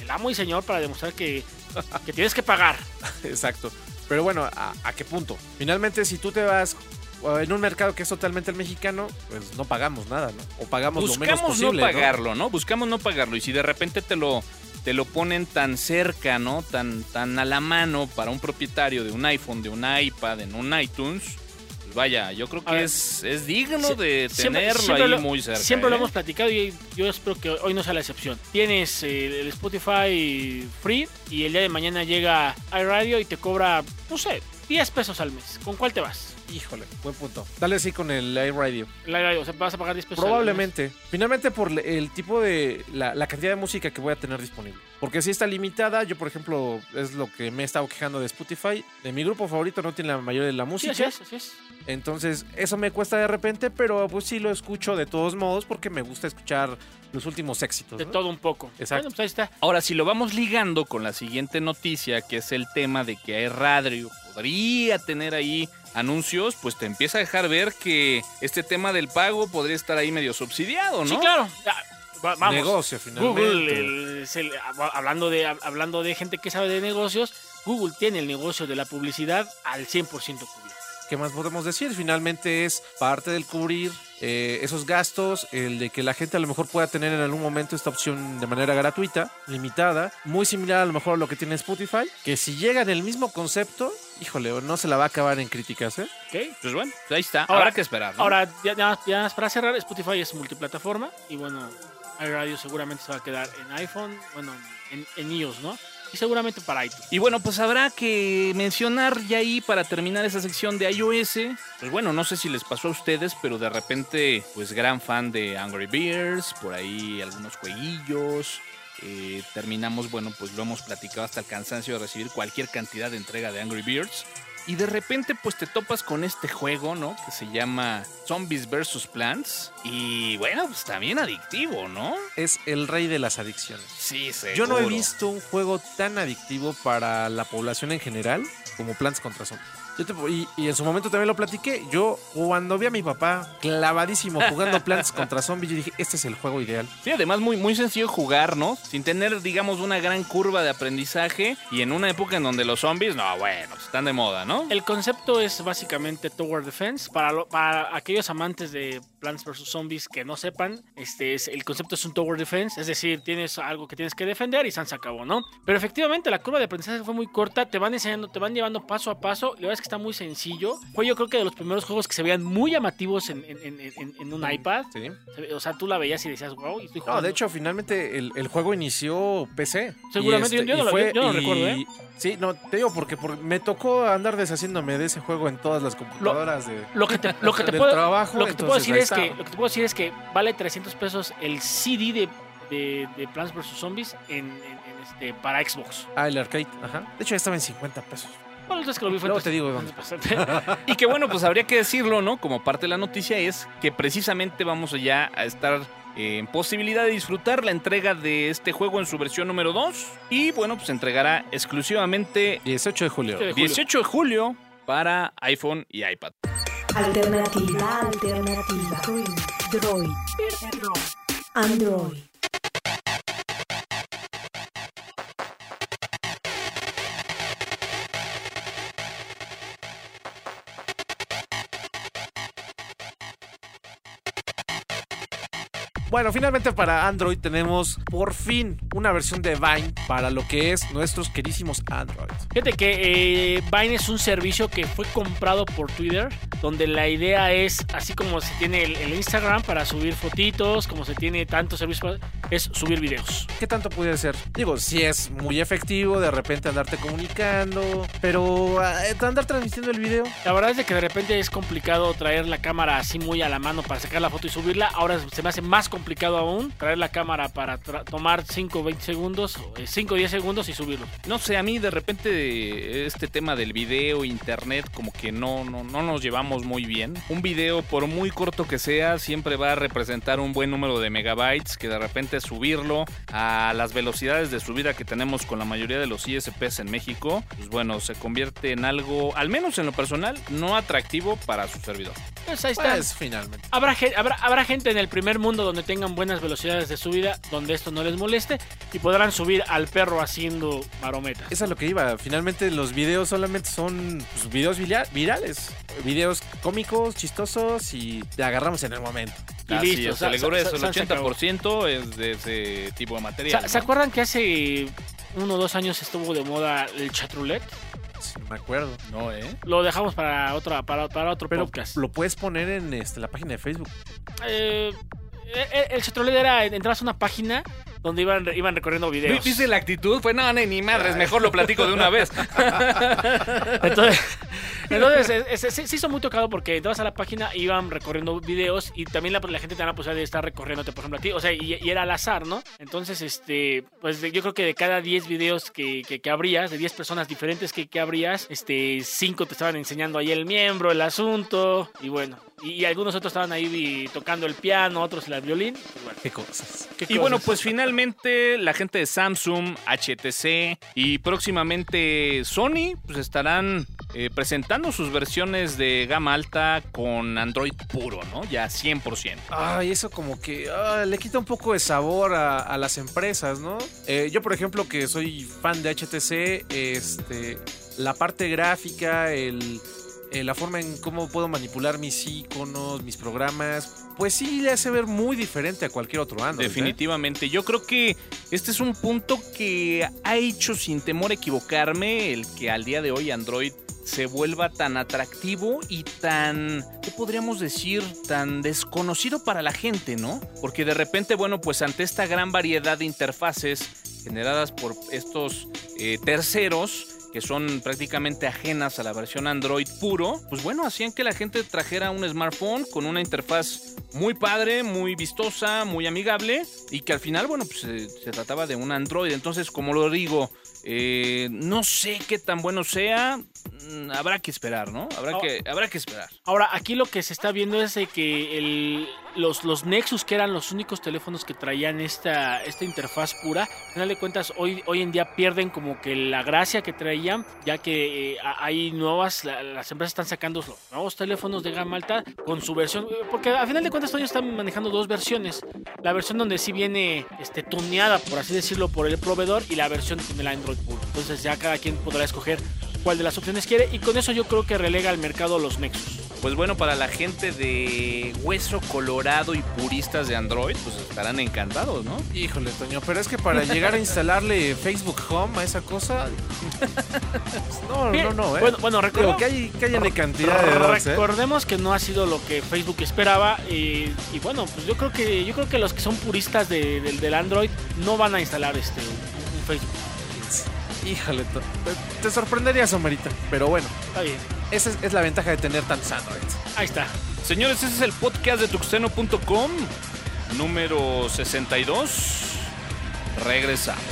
el amo y señor para demostrar que, que tienes que pagar. Exacto. Pero bueno, ¿a, a qué punto? Finalmente, si tú te vas uh, en un mercado que es totalmente el mexicano, pues no pagamos nada, ¿no? O pagamos lo menos Buscamos posible. no pagarlo, ¿no? Buscamos no pagarlo. Y si de repente te lo, te lo ponen tan cerca, ¿no? Tan, tan a la mano para un propietario de un iPhone, de un iPad, en un iTunes, pues vaya, yo creo que ver, es, es digno de tenerlo siempre ahí lo- muy cerca. Siempre lo ¿eh? hemos platicado y yo espero que hoy no sea la excepción. Tienes eh, el Spotify free y el día de mañana llega iRadio y te cobra, no sé, 10 pesos al mes. ¿Con cuál te vas? Híjole, buen punto. Tal vez sí con el iRadio. El iRadio, o sea, vas a pagar 10 pesos al mes. Probablemente. Finalmente por el tipo de... La, la cantidad de música que voy a tener disponible. Porque si está limitada, yo por ejemplo, es lo que me he estado quejando de Spotify. De mi grupo favorito no tiene la mayoría de la Sí, música. así es, así es. Entonces, eso me cuesta de repente, pero pues sí lo escucho de todos modos porque me gusta escuchar los últimos éxitos. De ¿no? todo un poco. Exacto. Bueno, pues ahí está. Ahora, si lo vamos ligando con la siguiente noticia, que es el tema de que hay radio, podría tener ahí anuncios, pues te empieza a dejar ver que este tema del pago podría estar ahí medio subsidiado, ¿no? Sí, claro. Vamos. Negocio, finalmente. Google, el- el- hablando, de, hablando de gente que sabe de negocios, Google tiene el negocio de la publicidad al 100% cubierto. ¿Qué más podemos decir? Finalmente es parte del cubrir eh, esos gastos, el de que la gente a lo mejor pueda tener en algún momento esta opción de manera gratuita, limitada, muy similar a lo mejor a lo que tiene Spotify, que si llega en el mismo concepto, híjole, no se la va a acabar en críticas, ¿eh? ¿ok? Pues bueno, ahí está. Ahora- Habrá que esperar. ¿no? Ahora, ya, ya- ya para cerrar, Spotify es multiplataforma y bueno, iRadio seguramente se va a quedar en iPhone, bueno, en, en iOS, ¿no? Y seguramente para iTunes. Y bueno, pues habrá que mencionar ya ahí para terminar esa sección de iOS. Pues bueno, no sé si les pasó a ustedes, pero de repente, pues gran fan de Angry Birds, por ahí algunos jueguillos. eh, terminamos, bueno, pues lo hemos platicado hasta el cansancio de recibir cualquier cantidad de entrega de Angry Birds. Y de repente, pues te topas con este juego, ¿no? Que se llama Zombies vs. Plants. Y bueno, pues también adictivo, ¿no? Es el rey de las adicciones. Sí, seguro. Yo no he visto un juego tan adictivo para la población en general como Plants contra Zombies. Yo te- y, y en su momento también lo platiqué. Yo, cuando vi a mi papá clavadísimo jugando Plants contra Zombies, yo dije, este es el juego ideal. Sí, además muy, muy sencillo jugar, ¿no? Sin tener, digamos, una gran curva de aprendizaje y en una época en donde los zombies, no, bueno, pues, están de moda, ¿no? El concepto es básicamente Tower Defense. Para, lo- para aquellos amantes de Plants vs. Zombies que no sepan, este es, el concepto es un Tower Defense, es decir, tienes algo que tienes que defender y San se acabó, ¿no? Pero efectivamente la curva de aprendizaje fue muy corta, te van enseñando, te van llevando paso a paso, y la verdad es que está muy sencillo. Fue yo creo que de los primeros juegos que se veían muy llamativos en, en- en- en- en un iPad. Sí. O sea, tú la veías y decías, wow, y estoy No, jugando. de hecho, finalmente el, el juego inició PC. Seguramente, este, yo- yo no lo- yo no recuerdo, ¿eh? Sí, no, te digo porque por- me tocó andar deshaciéndome de ese juego en todas las computadoras de... Lo que te, lo que te del puedo, trabajo, lo que te puedo decir es que lo que te puedo decir es que vale 300 pesos el CD de, de, de Plants vs Zombies en, en- en este para Xbox. Ah, el arcade, ajá. De hecho, ya estaba en 50 pesos. Bueno, entonces que lo vi fue Luego te digo 300 pesos. Y que bueno, pues habría que decirlo, ¿no? Como parte de la noticia es que precisamente vamos ya a estar eh, en posibilidad de disfrutar la entrega de este juego en su versión número 2. Y bueno, pues se entregará exclusivamente 18 de julio. Sí. de julio. 18 de julio para iPhone y iPad. Alternativa, alternativa. Droid. Android. Bueno, finalmente para Android tenemos por fin una versión de Vine para lo que es nuestros querísimos Android. Fíjate que eh, Vine es un servicio que fue comprado por Twitter, donde la idea es, así como se tiene el, el Instagram para subir fotitos, como se tiene tantos servicios, para- es subir videos. ¿Qué tanto puede ser? Digo, si es muy efectivo de repente andarte comunicando, pero eh, andar transmitiendo el video. La verdad es de que de repente es complicado traer la cámara así muy a la mano para sacar la foto y subirla. Ahora se me hace más complicado aún traer la cámara para tomar 5 o 20 segundos, 5 o 10 segundos y subirlo. No sé, a mí de repente este tema del video, internet, como que no, no, no nos llevamos muy bien. Un video, por muy corto que sea, siempre va a representar un buen número de megabytes que de repente subirlo a las velocidades de subida que tenemos con la mayoría de los ISPs en México, pues bueno, se convierte en algo, al menos en lo personal, no atractivo para su servidor. Pues ahí está. Pues finalmente. Habrá, habrá, habrá gente en el primer mundo donde tengan buenas velocidades de subida, donde esto no les moleste y podrán subir al perro haciendo marometas. Esa es lo que iba. Finalmente los videos solamente son pues, videos vira- virales. Videos cómicos, chistosos y te agarramos en el momento. Y Así listo, es, sa- grueso, sa- el se acabó. 80% es de ese tipo de material. ¿Se, se ¿no? acuerdan que hace uno o dos años estuvo de moda el chatroulette? Si no me acuerdo. No, ¿eh? Lo dejamos para otra para, para otro Pero podcast. lo puedes poner en este, la página de Facebook. Eh, eh, el chatroulette era entrabas a una página donde iban, iban recorriendo videos. ¿Viste la actitud? Pues no, ni, ni madres, mejor lo platico de una vez. Entonces, entonces es- es- se se hizo muy tocado porque entrabas a la página, iban recorriendo videos y también la, la gente tenía la posibilidad de estar recorriéndote, por ejemplo, a ti. O sea, y, y era al azar, ¿no? Entonces, este, pues yo creo que de cada 10 videos que, que, que abrías, de 10 personas diferentes que, que abrías, este, 5 te estaban enseñando ahí el miembro, el asunto, y bueno. Y, y algunos otros estaban ahí tocando el piano, otros el violín. y bueno, Qué cosas. ¿qué Y bueno, pues finalmente la gente de Samsung, HTC y próximamente Sony pues estarán eh, presentando sus versiones de gama alta con Android puro, ¿no? Ya 100%. Ay, eso como que ah, le quita un poco de sabor a, a las empresas, ¿no? Eh, yo, por ejemplo, que soy fan de HTC, este, la parte gráfica, el, eh, la forma en cómo puedo manipular mis iconos, mis programas, pues sí le hace ver muy diferente a cualquier otro Android. ¿eh? Definitivamente. Yo creo que este es un punto que ha hecho sin temor a equivocarme el que al día de hoy Android se vuelva tan atractivo y tan, ¿qué podríamos decir? Tan desconocido para la gente, ¿no? Porque de repente, bueno, pues ante esta gran variedad de interfaces generadas por estos eh, terceros, que son prácticamente ajenas a la versión Android puro, pues bueno, hacían que la gente trajera un smartphone con una interfaz muy padre, muy vistosa, muy amigable y que al final, bueno, pues se, se trataba de un Android. Entonces, como lo digo, eh, no sé qué tan bueno sea, mm, habrá que esperar, ¿no? Habrá, que, habrá que esperar. Ahora, aquí lo que se está viendo es de que el, los, Nexus, que eran los únicos teléfonos que traían esta, esta interfaz pura, al final de cuentas, hoy, hoy en día pierden como que la gracia que traían, ya que eh, hay nuevas, la- las empresas están sacando nuevos teléfonos de gama alta con su versión, eh, porque al final de cuentas, ellos están manejando dos versiones. La versión donde sí viene este, tuneada, por así decirlo, por el proveedor y la versión con el Android puro. Entonces ya cada quien podrá escoger cuál de las opciones quiere y con eso yo creo que relega al mercado los Nexus. Pues bueno, para la gente de hueso colorado y puristas de Android, pues estarán encantados, ¿no? Híjole, Toño, pero es que para llegar a instalarle Facebook Home a esa cosa. No, Bien, no, no, ¿eh? Bueno, bueno recuerdo- que hay, que hay de cantidad de ¿eh? recordemos que no ha sido lo que Facebook esperaba y, y bueno, pues yo creo que yo creo que los que son puristas de- del- del Android no van a instalar este un, un Facebook. Híjole, te, te sorprenderías, Omerita. Pero bueno, Está bien, esa es, es la ventaja de tener tantos Androids. ahí está. Señores, ese es el podcast de tuxteno.com, número 62. Regresamos.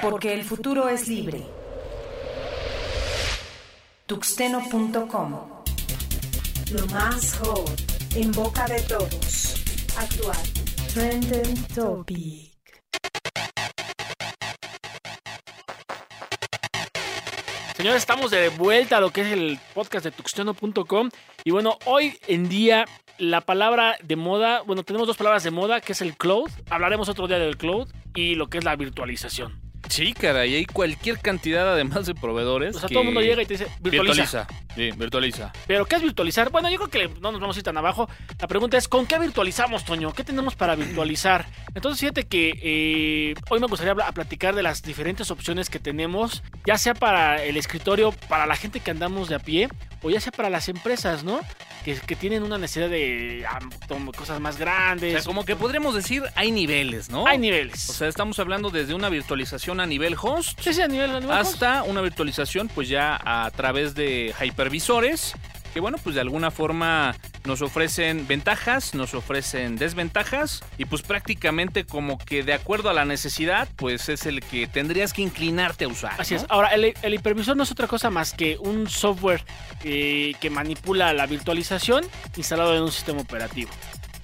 Porque el futuro es libre. tuxteno.com. Lo más hot en boca de todos. Actual. Trending Topic. Señores, estamos de vuelta a lo que es el podcast de tuxteno.com. Y bueno, hoy en día la palabra de moda, bueno, tenemos dos palabras de moda, que es el cloud. Hablaremos otro día del cloud y lo que es la virtualización. Sí, caray, hay cualquier cantidad además de proveedores. O sea, que todo el mundo llega y te dice, virtualiza. virtualiza. Sí, virtualiza. Pero, ¿qué es virtualizar? Bueno, yo creo que no nos vamos a ir tan abajo. La pregunta es, ¿con qué virtualizamos, Toño? ¿Qué tenemos para virtualizar? Entonces, fíjate que eh, hoy me gustaría platicar de las diferentes opciones que tenemos, ya sea para el escritorio, para la gente que andamos de a pie, o ya sea para las empresas, ¿no? Que, que tienen una necesidad de ah, cosas más O grandes. sea, como que podríamos decir, hay niveles, ¿no? Hay niveles. O sea, estamos hablando desde una virtualización a nivel host sí, sí, a nivel, a nivel hasta una virtualización pues ya a través de hypervisores que bueno pues de alguna forma nos ofrecen ventajas, nos ofrecen desventajas y pues prácticamente como que de acuerdo a la necesidad pues es el que tendrías que inclinarte a usar. Así ¿no? es. Ahora, el, el hipervisor no es otra cosa más que un software eh, que manipula la virtualización instalado en un sistema operativo.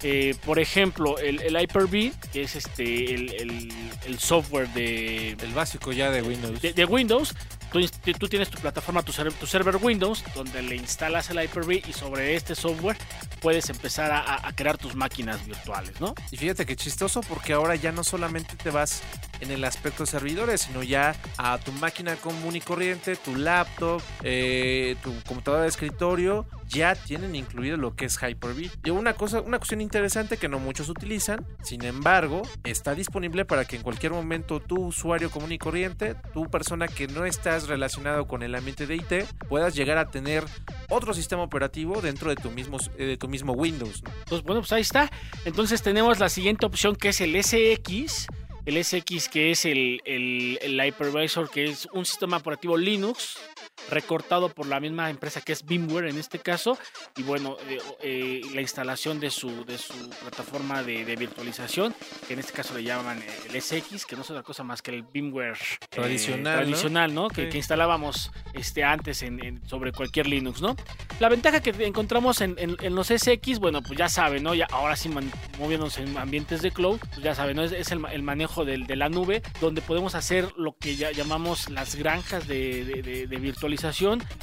Eh, por ejemplo, el, el Hyper-V, que es este el, el- el software de, El básico ya de Windows. de, de Windows. Tú, inst- tú tienes tu plataforma, tu, ser- tu server Windows, donde le instalas el Hyper-V y sobre este software puedes empezar a crear tus máquinas virtuales, ¿no? Y fíjate que chistoso porque ahora ya no solamente te vas en el aspecto de servidores, sino ya a tu máquina común y corriente, tu laptop, eh, tu computadora de escritorio, ya tienen incluido lo que es Hyper-V. Y una cosa, una cuestión interesante que no muchos utilizan, sin embargo, está disponible para que en cualquier momento tu usuario común y corriente, tu persona que no estás relacionado con el ambiente de IT, puedas llegar a tener otro sistema operativo dentro de tu mismo, eh, de tu mismo Windows. ¿no? Pues bueno, pues ahí está. Entonces tenemos la siguiente opción que es el SX. El SX que es el, el, el hypervisor, que es un sistema operativo Linux recortado por la misma empresa que es VMware en este caso. Y bueno, eh, eh, la instalación de su, de su plataforma de, de virtualización, que en este caso le llaman eh, el SX, que no es otra cosa más que el VMware eh, Tradicional, ¿no? tradicional, ¿no? Que, Sí. que instalábamos este, antes en, en- sobre cualquier Linux, ¿no? La ventaja que encontramos en, en- los SX, bueno, pues ya saben, ¿no? Ya ahora sí man- moviéndonos en ambientes de cloud, pues ya saben, ¿no? Es, es el, ma- el manejo del- de la nube, donde podemos hacer lo que ya llamamos las granjas de, de- de- de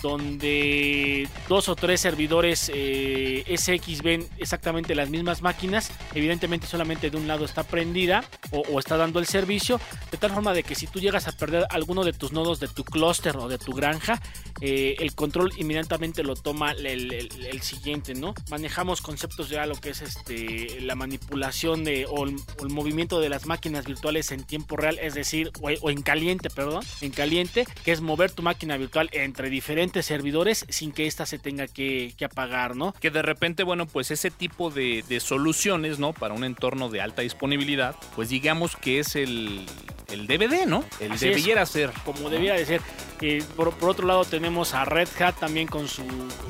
donde dos o tres servidores eh, SX ven exactamente las mismas máquinas, evidentemente solamente de un lado está prendida o, está dando el servicio, de tal forma de que si tú llegas a perder alguno de tus nodos de tu clúster o de tu granja, eh, el control inmediatamente lo toma el, siguiente, ¿no? Manejamos conceptos ya lo que es este la manipulación de o el, o el movimiento de las máquinas virtuales en tiempo real, es decir, o, o en caliente, perdón, en caliente, que es mover tu máquina virtual entre diferentes servidores sin que ésta se tenga que, que apagar, ¿no? Que de repente, bueno, pues ese tipo de, de soluciones, ¿no? Para un entorno de alta disponibilidad, pues digamos que es el, el DVD, ¿no? El Así es. debiera ser. como debiera de ser. Eh, por, por otro lado tenemos a Red Hat también con su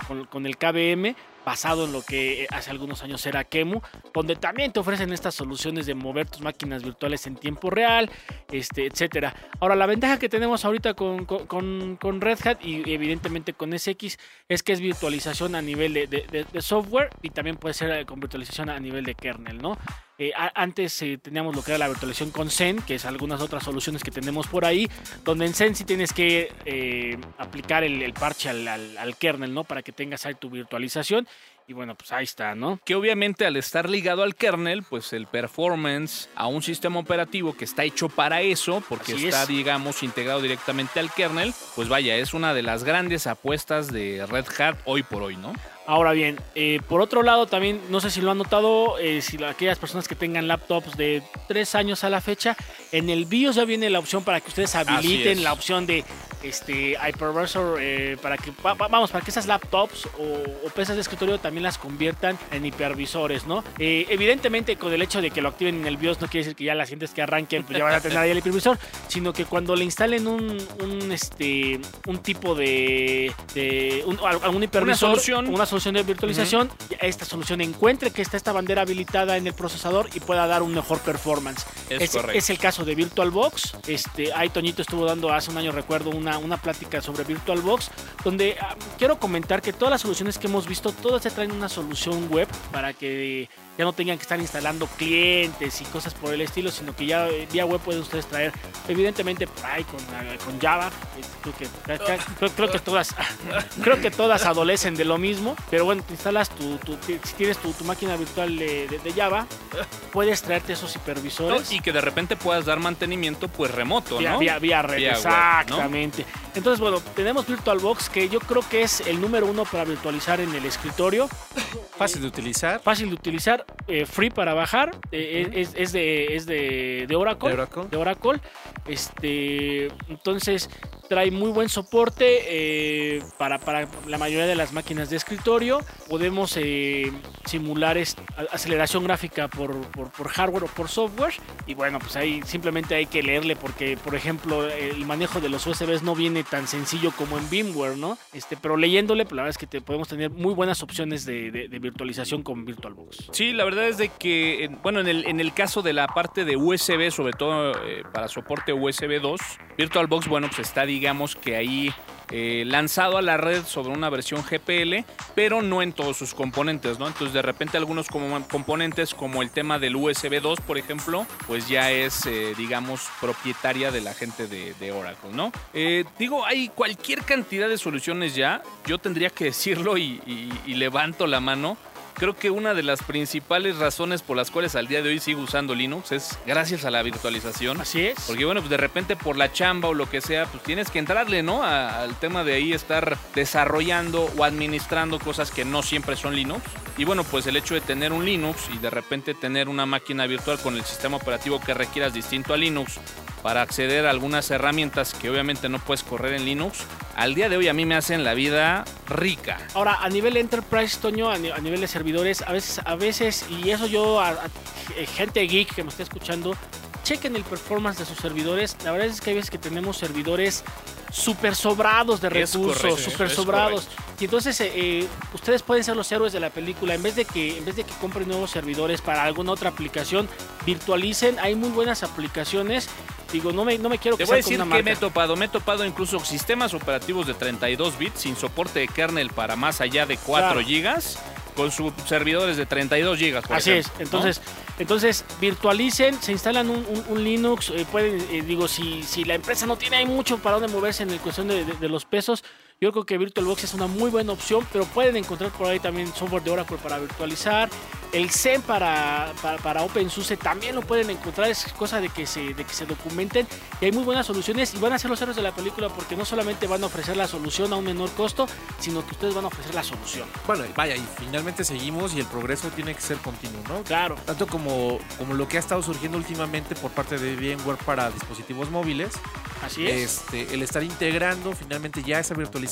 con, con el KVM basado en lo que hace algunos años era Kemu, donde también te ofrecen estas soluciones de mover tus máquinas virtuales en tiempo real, este, etcétera. Ahora, la ventaja que tenemos ahorita con, con- Red Hat y evidentemente con SX es que es virtualización a nivel de- de software y también puede ser eh, con virtualización a nivel de kernel, ¿no? Eh, antes eh, teníamos lo que era la virtualización con Zen, que es algunas otras soluciones que tenemos por ahí, donde en Zen sí tienes que eh, aplicar el, el parche al, al- al kernel, ¿no? Para que tengas ahí tu virtualización. Y bueno, pues ahí está, ¿no? Que obviamente al estar ligado al kernel, pues el performance a un sistema operativo que está hecho para eso, porque Así está, es. digamos, integrado directamente al kernel, pues vaya, es una de las grandes apuestas de Red Hat hoy por hoy, ¿no? Ahora bien, eh, por otro lado también, no sé si lo han notado, eh, si la- aquellas personas que tengan laptops de tres años a la fecha, en el BIOS ya viene la opción para que ustedes habiliten la opción de este hypervisor eh, para que va- va- vamos para que esas laptops o, o pesas de escritorio también las conviertan en hipervisores, ¿no? Eh, evidentemente con el hecho de que lo activen en el BIOS no quiere decir que ya las gentes que arranquen pues ya van a tener ahí el hipervisor, sino que cuando le instalen un, un, este un tipo de, de un, algún hipervisor, solución. una solución de virtualización, esta solución encuentre que está esta bandera habilitada en el procesador y pueda dar un mejor performance. Es correcto. es el caso de VirtualBox. Este, ahí Toñito estuvo dando hace un año, recuerdo, una una, plática sobre VirtualBox, donde ah, quiero comentar que todas las soluciones que hemos visto, todas se traen una solución web para que ya no tengan que estar instalando clientes y cosas por el estilo, sino que ya eh, vía web pueden ustedes traer, evidentemente, ahí con, ah, con Java, eh, creo que, creo, creo que todas creo que todas adolecen de lo mismo, pero bueno, te instalas tu, tu- si tienes tu, tu máquina virtual de, de- de Java, puedes traerte esos hipervisores. Y que de repente puedas dar mantenimiento pues remoto, Vía, ¿no? vía, vía red, Vía web, ¿no? exactamente. Entonces, bueno, tenemos VirtualBox que yo creo que es el número uno para virtualizar en el escritorio. Fácil de utilizar. Fácil de utilizar, eh, free para bajar. eh, es, es de, es de, de Oracle. De Oracle. de Oracle. Este, entonces trae muy buen soporte eh, para, para la mayoría de las máquinas de escritorio. Podemos eh, simular aceleración gráfica por, por- por hardware o por software. Y bueno, pues ahí simplemente hay que leerle porque, por ejemplo, el manejo de los USBs no viene tan sencillo como en VMware, ¿no? Este, pero leyéndole, pues la verdad es que te podemos tener muy buenas opciones de, de- de virtualización con VirtualBox. Sí, la verdad es de que, bueno, en el, en el caso de la parte de USB, sobre todo eh, para soporte USB 2, VirtualBox, bueno, pues está, digamos que ahí eh, lanzado a la red sobre una versión GPL, pero no en todos sus componentes, ¿no? Entonces, de repente, algunos componentes, como el tema del USB 2, por ejemplo, pues ya es, eh, digamos, propietaria de la gente de, Oracle, ¿no? Eh, digo, hay cualquier cantidad de soluciones ya. Yo tendría que decirlo y levanto la mano creo que una de las principales razones por las cuales al día de hoy sigo usando Linux es gracias a la virtualización. Así es. Porque bueno, pues de repente por la chamba o lo que sea, pues tienes que entrarle, ¿no? A- al tema de ahí estar desarrollando o administrando cosas que no siempre son Linux. Y bueno, pues el hecho de tener un Linux y de repente tener una máquina virtual con el sistema operativo que requieras distinto a Linux para acceder a algunas herramientas que obviamente no puedes correr en Linux, al día de hoy a mí me hacen la vida rica. Ahora, a nivel enterprise, Toño, a, ni- a nivel de servidores, a veces, a veces, y eso yo, a, a- eh, gente geek que me está escuchando, chequen el performance de sus servidores. La verdad es que hay veces que tenemos servidores súper sobrados de recursos, correcto, es sobrados. Y entonces eh, eh, ustedes pueden ser los héroes de la película. En vez de que en vez de que compren nuevos servidores para alguna otra aplicación, virtualicen. Hay muy buenas aplicaciones. Digo, no me, no me quiero Te que voy a decir que me he topado. Me he topado incluso sistemas operativos de 32 bits sin soporte de kernel para más allá de 4 Claro. gigas con sus servidores de 32 gigas. por Así ejemplo, es, ¿no? entonces, entonces virtualicen, se instalan un, un- un Linux, eh, pueden, eh, digo, si, si la empresa no tiene hay mucho para dónde moverse en el cuestión de, de- de los pesos, yo creo que VirtualBox es una muy buena opción, pero pueden encontrar por ahí también software de Oracle para virtualizar, el Zen para, para, para OpenSUSE también lo pueden encontrar, es cosa de que, se, de que se documenten y hay muy buenas soluciones y van a ser los héroes de la película porque no solamente van a ofrecer la solución a un menor costo, sino que ustedes van a ofrecer la solución. Bueno, vaya, y finalmente seguimos y el progreso tiene que ser continuo, ¿no? Claro. Tanto como, como lo que ha estado surgiendo últimamente por parte de VMware para dispositivos móviles, Así es. este, el estar integrando finalmente ya esa virtualización,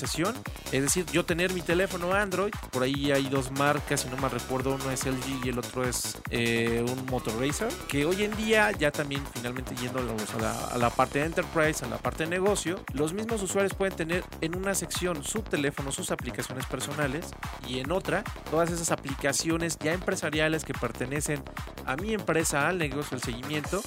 es decir, yo tener mi teléfono Android, por ahí hay dos marcas, si no mal recuerdo, uno es LG y el otro es eh, un Motorracer, que hoy en día ya también finalmente yendo a, la, a la parte de Enterprise, a la parte de negocio, los mismos usuarios pueden tener en una sección su teléfono, sus aplicaciones personales y en otra todas esas aplicaciones ya empresariales que pertenecen a mi empresa, al negocio, al seguimiento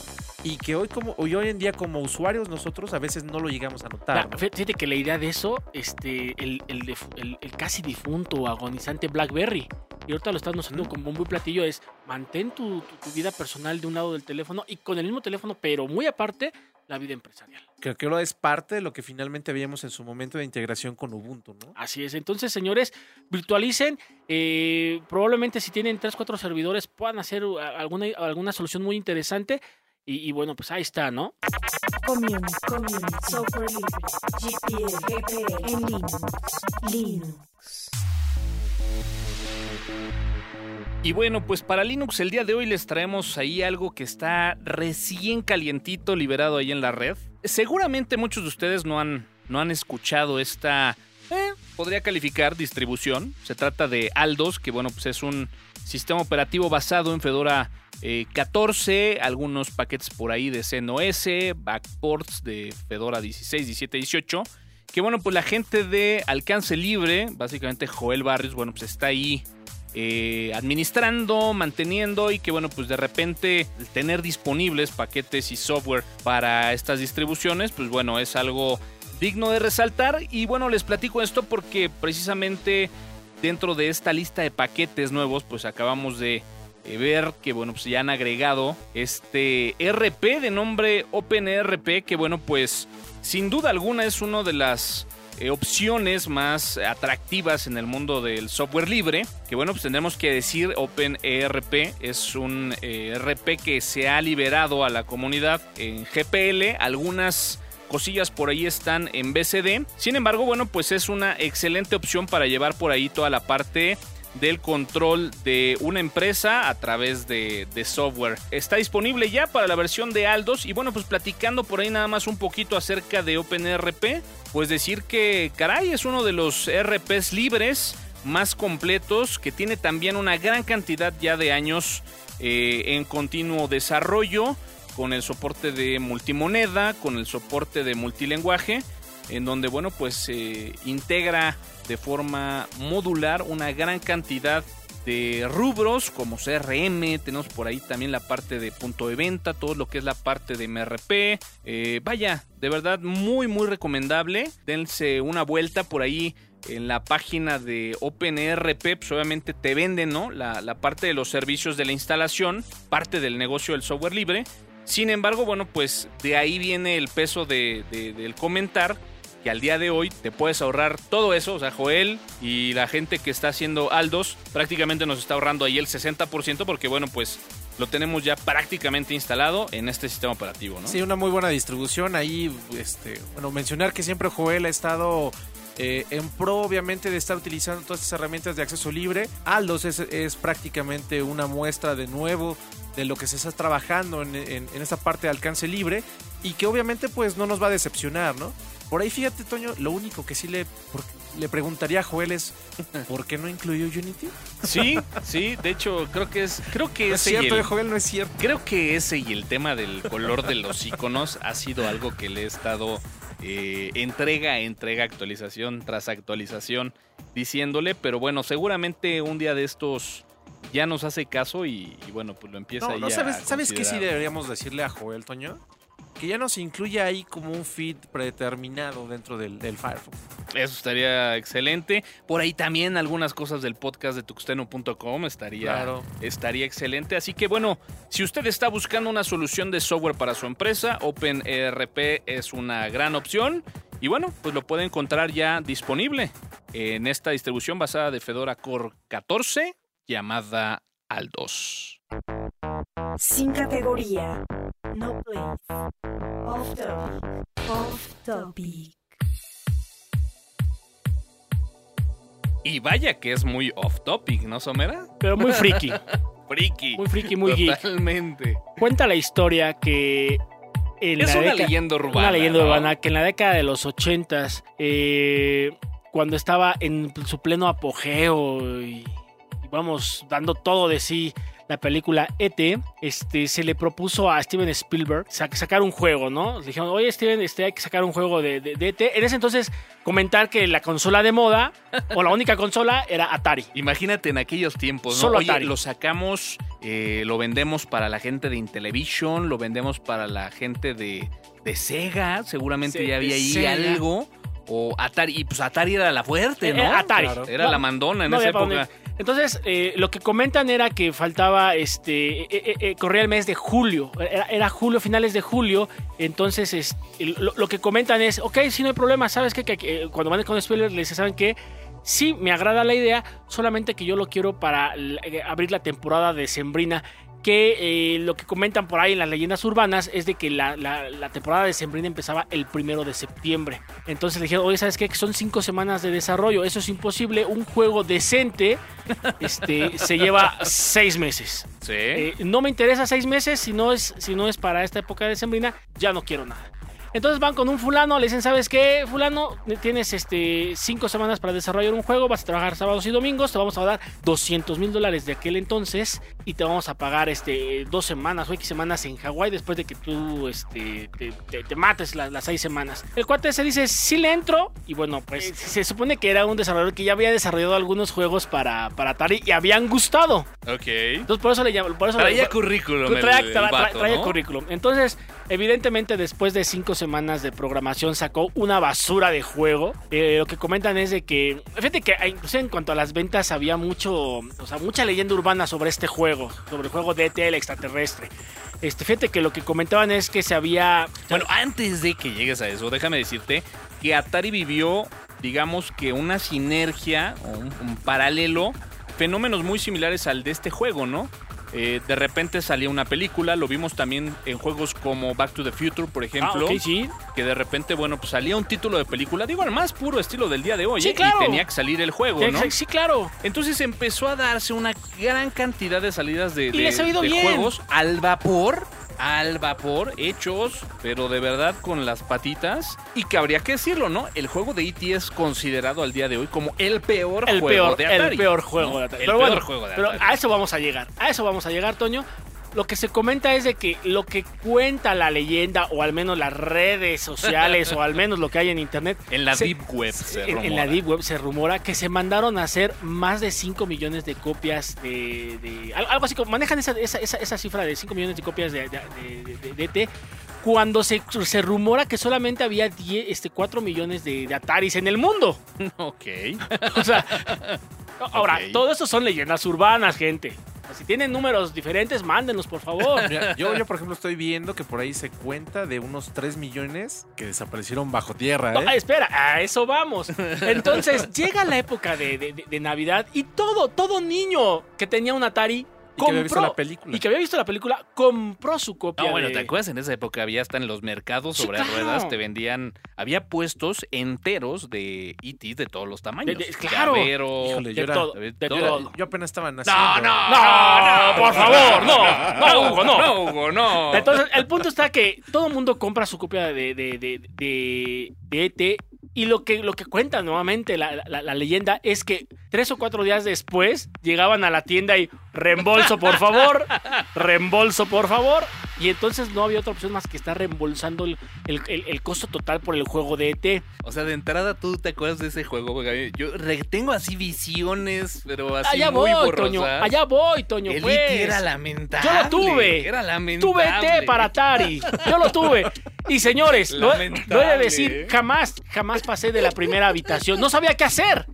y que hoy como hoy, hoy en día como usuarios nosotros a veces no lo llegamos a notar. La- ¿no? Fíjate que la idea de eso, este, el, el, def- el- el casi difunto agonizante BlackBerry, y ahorita lo están usando como muy platillo, es mantén tu, tu- tu vida personal de un lado del teléfono y con el mismo teléfono, pero muy aparte, la vida empresarial. Creo que lo es parte de lo que finalmente veíamos en su momento de integración con Ubuntu, ¿no? Así es. Entonces, señores, virtualicen. eh, probablemente si tienen 3, 4 servidores puedan hacer alguna, alguna solución muy interesante. Y, y bueno, pues ahí está, ¿no? Software libre, GPL, GPL, en Linux, Linux. Y bueno, pues para Linux el día de hoy les traemos ahí algo que está recién calientito, liberado ahí en la red. Seguramente muchos de ustedes no han, no han escuchado esta, eh, podría calificar distribución. Se trata de Aldos, que bueno, pues es un sistema operativo basado en Fedora eh, 14, algunos paquetes por ahí de CNOS, backports de Fedora 16, 17, 18. Que bueno, pues la gente de alcance libre, básicamente Joel Barrios, bueno, pues está ahí eh, administrando, manteniendo y que bueno, pues de repente tener disponibles paquetes y software para estas distribuciones, pues bueno, es algo digno de resaltar. Y bueno, les platico esto porque precisamente dentro de esta lista de paquetes nuevos, pues acabamos de ver que bueno, pues ya han agregado este RP de nombre OpenRP, que bueno, pues sin duda alguna es una de las eh, opciones más atractivas en el mundo del software libre. Que bueno, pues tendremos que decir OpenERP es un eh, RP que se ha liberado a la comunidad en GPL. Algunas cosillas por ahí están en BCD. Sin embargo, bueno, pues es una excelente opción para llevar por ahí toda la parte del control de una empresa a través de, software. Está disponible ya para la versión de Aldos y bueno, pues platicando por ahí nada más un poquito acerca de OpenRP, pues decir que caray es uno de los RPs libres más completos que tiene también una gran cantidad ya de años eh, en continuo desarrollo con el soporte de multimoneda, con el soporte de multilenguaje, en donde, bueno, pues se integra de forma modular una gran cantidad de rubros como CRM, tenemos por ahí también la parte de punto de venta, todo lo que es la parte de MRP. Eh, vaya, de verdad muy muy recomendable. Dense una vuelta por ahí en la página de OpenRP, pues obviamente te venden ¿no? la, la parte de los servicios de la instalación, parte del negocio del software libre. Sin embargo, bueno, pues de ahí viene el peso de, del comentar que al día de hoy te puedes ahorrar todo eso. O sea, Joel y la gente que está haciendo Aldos prácticamente nos está ahorrando ahí el 60% porque, bueno, pues lo tenemos ya prácticamente instalado en este sistema operativo, ¿no? Sí, una muy buena distribución. Ahí, este, bueno, mencionar que siempre Joel ha estado eh, en pro, obviamente, de estar utilizando todas estas herramientas de acceso libre. Aldos es, prácticamente una muestra de nuevo de lo que se está trabajando en, en, esta parte de alcance libre y que obviamente pues no nos va a decepcionar, ¿no? Por ahí fíjate, Toño, lo único que sí le, por, le preguntaría a Joel es ¿por qué no incluyó Unity? Sí, sí, de hecho creo que es creo que no es cierto, el, Joel no es cierto. Creo que ese y el tema del color de los iconos ha sido algo que le he estado eh, entrega, entrega, actualización tras actualización diciéndole, pero bueno, seguramente un día de estos ya nos hace caso y, y bueno, pues lo empieza no, no, a ¿sabes, ¿Sabes qué sí deberíamos decirle a Joel, Toño? Que ya nos incluya ahí como un feed predeterminado dentro del, del Firefox. Eso estaría excelente. Por ahí también algunas cosas del podcast de tuxteno.com estaría, Claro. estaría excelente. Así que bueno, si usted está buscando una solución de software para su empresa, OpenERP es una gran opción. Y bueno, pues lo puede encontrar ya disponible en esta distribución basada de Fedora Core 14 llamada Aldos. Sin categoría. No place. Off topic. Off topic. Y vaya que es muy off topic, ¿no, Somera? Pero muy friki. Friki. Muy friki, muy geek. Totalmente. Cuenta la historia que en Es la una década- leyenda urbana. Una leyenda ¿no? urbana que en la década de los ochentas, eh, cuando estaba en su pleno apogeo y, y vamos dando todo de sí la película E.T., este, se le propuso a Steven Spielberg sa- sacar un juego, ¿no? Le dijeron, oye Steven, este, hay que sacar un juego de, de, de E.T. En ese entonces comentar que la consola de moda, o la única consola, era Atari. Imagínate en aquellos tiempos, ¿no? Solo Oye, Atari. lo sacamos, eh, lo vendemos para la gente de Intellivision, lo vendemos para la gente de, de Sega, seguramente ya había ahí Sega. algo. O Atari, y pues Atari era la fuerte, ¿no? Era Atari. Claro. Era No, la mandona en no esa época. Entonces, eh, lo que comentan era que faltaba, este, eh, eh, corría el mes de julio, era, julio, finales de julio, entonces es, lo, que comentan es, ok, si no hay problema, ¿sabes qué? Que, que, cuando van con Spielberg les ¿saben qué? Sí, me agrada la idea, solamente que yo lo quiero para abrir la temporada de Sembrina. Que eh, lo que comentan por ahí en las leyendas urbanas es de que la, la- la temporada de Sembrina empezaba el primero de septiembre. Entonces le dijeron, oye, ¿sabes qué? Que son cinco semanas de desarrollo, eso es imposible. Un juego decente este, se lleva seis meses. Sí. Eh, no me interesa seis meses, si no, es, si no es para esta época de Sembrina, ya no quiero nada. Entonces van con un fulano, le dicen, ¿sabes qué, fulano? Tienes este, cinco semanas para desarrollar un juego, vas a trabajar sábados y domingos, te vamos a dar 200 mil dólares de aquel entonces y te vamos a pagar este, dos semanas o X semanas en Hawái después de que tú este, te, te- te mates las, las seis semanas. El cuate se dice, sí le entro y bueno, pues se supone que era un desarrollador que ya había desarrollado algunos juegos para, para Atari y habían gustado. Ok. Entonces por eso le por eso Traía le- currículum. traía, el tra- tra- vato, traía ¿no? currículum. Entonces, Evidentemente, después de cinco semanas de programación, sacó una basura de juego. Eh, lo que comentan es de que, fíjate que eh, incluso en cuanto a las ventas había mucho, o sea, mucha leyenda urbana sobre este juego, sobre el juego DT, el extraterrestre. Este, fíjate que lo que comentaban es que se había... Bueno, antes de que llegues a eso, déjame decirte que Atari vivió, digamos que una sinergia un, un paralelo, fenómenos muy similares al de este juego, ¿no? Eh, de repente salía una película, lo vimos también en juegos como Back to the Future, por ejemplo. Ah, sí. Que de repente, bueno, pues salía un título de película, digo, al más puro estilo del día de hoy, Sí, ¿eh? claro. y tenía que salir el juego, Sí, ¿no? Sí, claro. Entonces empezó a darse una gran cantidad de salidas de, Y de- les ha ido de bien. juegos al vapor, al vapor, hechos, pero de verdad con las patitas. Y que habría que decirlo, ¿no? El juego de E.T. es considerado al día de hoy como el peor El juego peor, de Atari. el peor juego ¿no? de Atari. El Pero peor bueno, juego de Pero Atari. a eso vamos a llegar. A eso vamos a llegar, Toño. Lo que se comenta es de que lo que cuenta la leyenda, o al menos las redes sociales, o al menos lo que hay en internet, En la se- Deep Web se en, en rumora. la Deep Web se rumora que se mandaron a hacer más de 5 millones de copias de. de- al- algo así como. Manejan esa, esa, esa- esa cifra de 5 millones de copias de, de, de- ET, Cuando se, se rumora que solamente había 10, este, 4 millones de, de Ataris en el mundo. Ok. O sea, ahora, Ok. todo eso son leyendas urbanas, gente. Si tienen números diferentes, mándenos, por favor. Mira, yo, yo, por ejemplo, estoy viendo que por ahí se cuenta de unos 3 millones que desaparecieron bajo tierra, ¿eh? espera, a eso vamos. Entonces, llega la época de- de Navidad y todo, todo niño que tenía un Atari Y que había visto la película. Y que había visto la película, compró su copia. No, bueno, de- ¿te acuerdas? En esa época había hasta en los mercados Sí, sobre claro. ruedas, te vendían, había puestos enteros de E.T. de todos los tamaños. De- de- claro. Llavero, Híjole, de yo era- todo, de de todo. todo. Yo apenas estaba naciendo. No, no, No, por favor, no, no, Hugo, no. No, Hugo, no. Entonces, el punto está que todo el mundo compra su copia de, de, de, de, de ET. Y lo que, lo que cuenta nuevamente la, la- la leyenda es que tres o cuatro días después llegaban a la tienda y reembolso, por favor, reembolso, por favor. Y entonces no había otra opción más que estar reembolsando el, el- el- el costo total por el juego de E ET. O sea, de entrada tú te acuerdas de ese juego, güey? Yo re- tengo así visiones, pero así allá muy voy, borrosas. Toño, allá voy, Toño, El pues. E.T. era lamentable. Yo lo tuve. Era lamentable. Tuve ET para Atari. Yo lo tuve. Y señores, lo, lo he de decir, jamás, jamás pasé de la primera habitación. No sabía qué hacer.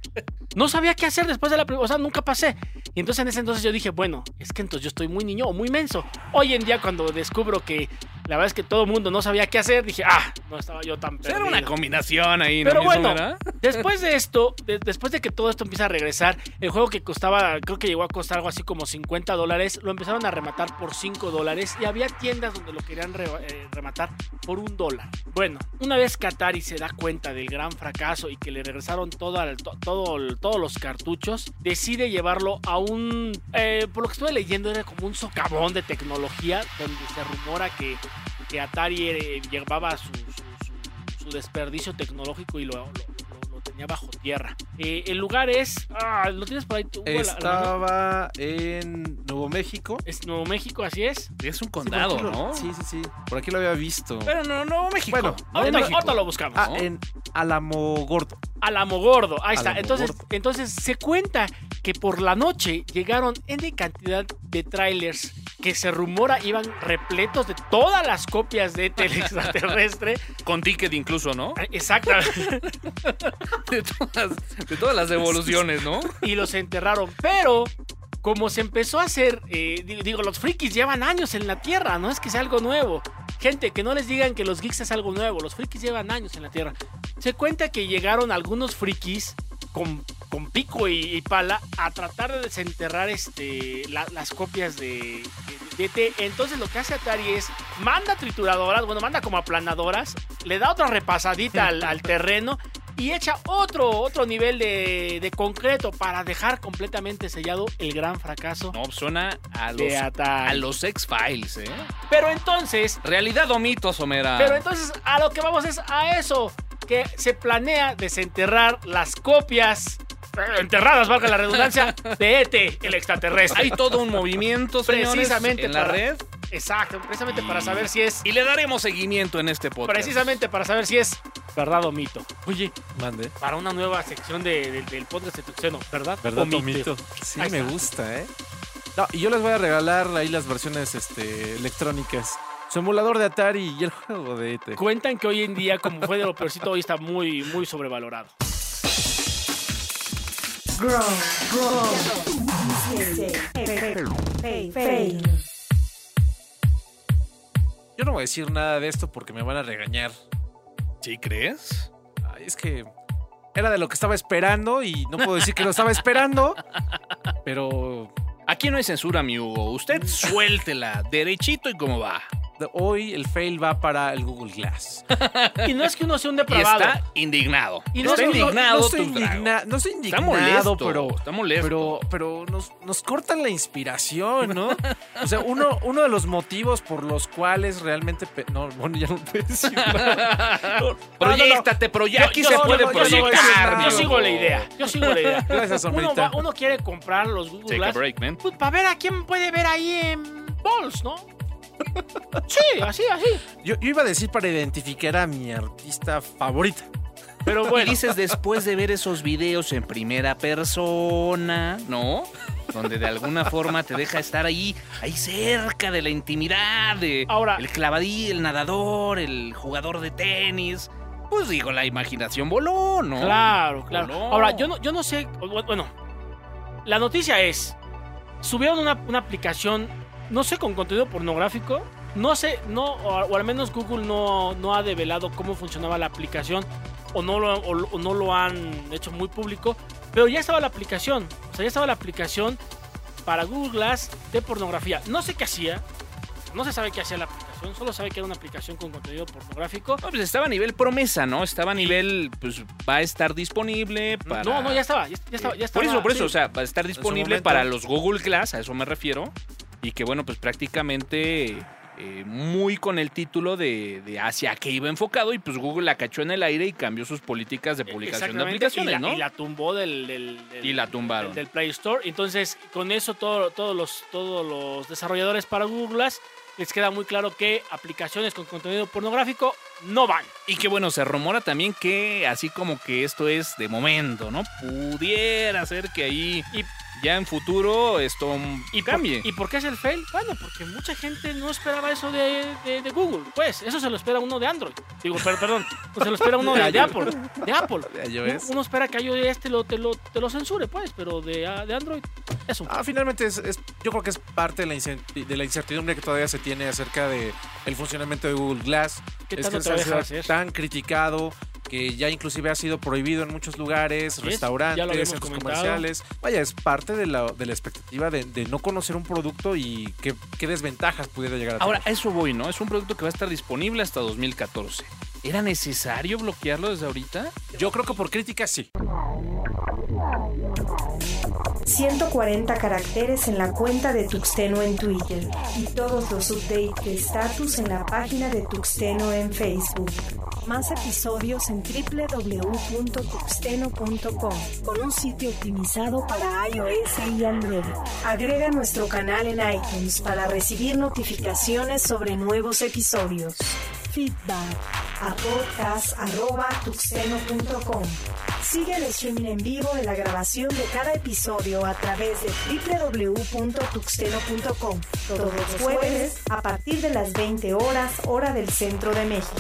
No sabía qué hacer después de la primera. O sea, nunca pasé. Y entonces en ese entonces yo dije, bueno, es que entonces yo estoy muy niño o muy menso. Hoy en día, cuando descubro que la verdad es que todo el mundo no sabía qué hacer, dije, ah, no estaba yo tan Era perdido. una combinación ahí, ¿no? Pero bueno, después de esto, de- después de que todo esto empieza a regresar, el juego que costaba, creo que llegó a costar algo así como 50 dólares, lo empezaron a rematar por 5 dólares y había tiendas donde lo querían re- eh, rematar por un dólar. Bueno, una vez que Atari se da cuenta del gran fracaso y que le regresaron todo al- to- todo el- todos los cartuchos, decide llevarlo a un, eh, por lo que estuve leyendo, era como un socavón de tecnología donde se rumora que, que Atari eh, llevaba su- su- su, desperdicio tecnológico y lo- lo tenía bajo tierra. Eh, el lugar es. Ah, ¿Lo tienes por ahí tú? Estaba en Nuevo México. Es Nuevo México, así es. Es un condado, lo- ¿no? Sí, sí, sí. Por aquí lo había visto. Pero no, no, México. Bueno, no, Ahorita, lo- México. ahorita lo buscamos. ah, ¿no? en Alamogordo. Alamogordo, ahí está. Alamogordo. Entonces, entonces se cuenta que por la noche llegaron N cantidad de trailers que se rumora iban repletos de todas las copias de Tele Extraterrestre. Con ticket incluso, ¿no? Exacto. De todas, de todas las devoluciones, ¿no? y los enterraron. Pero como se empezó a hacer, eh, di- digo, los frikis llevan años en la Tierra, no es que sea algo nuevo. Gente, que no les digan que los geeks es algo nuevo, los frikis llevan años en la Tierra. Se cuenta que llegaron algunos frikis con, con pico y, y pala a tratar de desenterrar este, la- las copias de, de, de ET. Entonces lo que hace Atari es, manda trituradoras, bueno, manda como aplanadoras, le da otra repasadita al, al terreno y echa otro, otro nivel de, de concreto para dejar completamente sellado el gran fracaso No, suena a los, a los X-Files, ¿eh? Pero entonces, Realidad o mito, Somera. pero entonces a lo que vamos es a eso, que se planea desenterrar las copias eh, enterradas, valga la redundancia, de ET, el extraterrestre. Hay todo un movimiento, señores, Precisamente en la para- red. Exacto, precisamente para saber si es Y le daremos seguimiento en este podcast. precisamente para saber si es verdad o mito. Oye, Mande. para una nueva sección de- de- del podcast de Tuxeno, ¿verdad? ¿Verdad o mito? Sí, me gusta, ¿eh? No, y yo les voy a regalar ahí las versiones este, electrónicas. Su emulador de Atari y el juego de ET. Cuentan que hoy en día, como fue de lo peorcito, hoy está muy, muy sobrevalorado. Grow, grow. Yo no voy a decir nada de esto porque me van a regañar. ¿Sí crees? Ay, es que era de lo que estaba esperando y no puedo decir que lo estaba esperando, pero Aquí no hay censura, mi Hugo. Usted suéltela, derechito y cómo va. De- hoy el fail va para el Google Glass. Y no es que uno sea un Y depravado. está indignado. Y no está es indignado no, estoy tu trago. indigna- no estoy Está indignado, molesto, pero, está molesto. pero, pero nos, nos cortan la inspiración, ¿no? O sea, uno, uno de los motivos por los cuales realmente... No, bueno, ya no puedo decir nada. Proyectate, proye- Aquí Yo- se yo- puede yo- proyectar. Yo sigo la idea. Yo sigo la idea. Gracias, Uno, Somerita. va- uno quiere comprar los Google Take a Glass break, man. pues, para ver a quién puede ver ahí en Balls, ¿no? Sí, así, así. Yo, yo iba a decir para identificar a mi artista favorita. Pero Y bueno, dices después de ver esos videos en primera persona, ¿no? Donde de alguna forma te deja estar ahí, ahí cerca de la intimidad, de Ahora- el clavadí, el nadador, el jugador de tenis. Pues digo, la imaginación voló, ¿no? claro, claro. Ahora, yo no, yo no sé, bueno, la noticia es, subieron una, una aplicación, no sé, con contenido pornográfico. No sé, no, o, o al menos Google no, no ha develado cómo funcionaba la aplicación o no, lo, o, o no lo han hecho muy público, pero ya estaba la aplicación, o sea, ya estaba la aplicación para Google Glass de pornografía. No sé qué hacía, no se sabe qué hacía la aplicación, solo sabe que era una aplicación con contenido pornográfico. No, pues estaba a nivel promesa, ¿no? Estaba a nivel, pues va a estar disponible para... No, no, ya estaba, ya, ya estaba, ya Por estaba, eso, por eso, sí. o sea, va a estar disponible para los Google Glass, a eso me refiero. Y que bueno, pues prácticamente eh, muy con el título de, de hacia qué iba enfocado y pues Google la cachó en el aire y cambió sus políticas de publicación de aplicaciones, y la, ¿no? y la tumbó del, del- del- Y la tumbaron. del, del Play Store. Entonces, con eso todo- todos, los, todos los desarrolladores para Google les queda muy claro que aplicaciones con contenido pornográfico no van. Y que bueno, se rumora también que así como que esto es de momento, ¿no? Pudiera ser que ahí Y- ya en futuro esto ¿Y por- cambie. ¿Y por qué es el fail? Bueno, porque mucha gente no esperaba eso de, de- de Google. Pues, eso se lo espera uno de Android. Digo, per- perdón, pues se lo espera uno de, de Apple. De Apple. De iOS. Uno espera que iOS te lo, te lo, te lo censure, pues, pero de, ah, de Android es un Ah, finalmente es, es- yo creo que es parte de la, incen- de la incertidumbre que todavía se tiene acerca de el funcionamiento de Google Glass. ¿Qué es que se tan criticado que ya inclusive ha sido prohibido en muchos lugares, restaurantes, centros comentado. comerciales. Vaya, es parte de la, de la expectativa de, de no conocer un producto y qué, qué desventajas pudiera llegar a tener. Ahora, eso voy, ¿no? Es un producto que va a estar disponible hasta 2014. ¿Era necesario bloquearlo desde ahorita? yo creo que por crítica sí. 140 caracteres en la cuenta de Tuxteno en Twitter y todos los updates de estatus en la página de Tuxteno en Facebook. Más episodios en www.tuxteno.com con un sitio optimizado para iOS y Android. Agrega nuestro canal en iTunes para recibir notificaciones sobre nuevos episodios. Feedback a podcast.tuxteno.com. Sigue el streaming en vivo de la grabación de cada episodio a través de www.tuxteno.com todos los jueves a partir de las 20 horas hora del centro de México.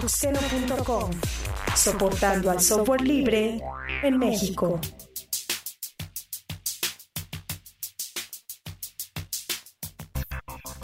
Tuxteno.com soportando al software libre en México.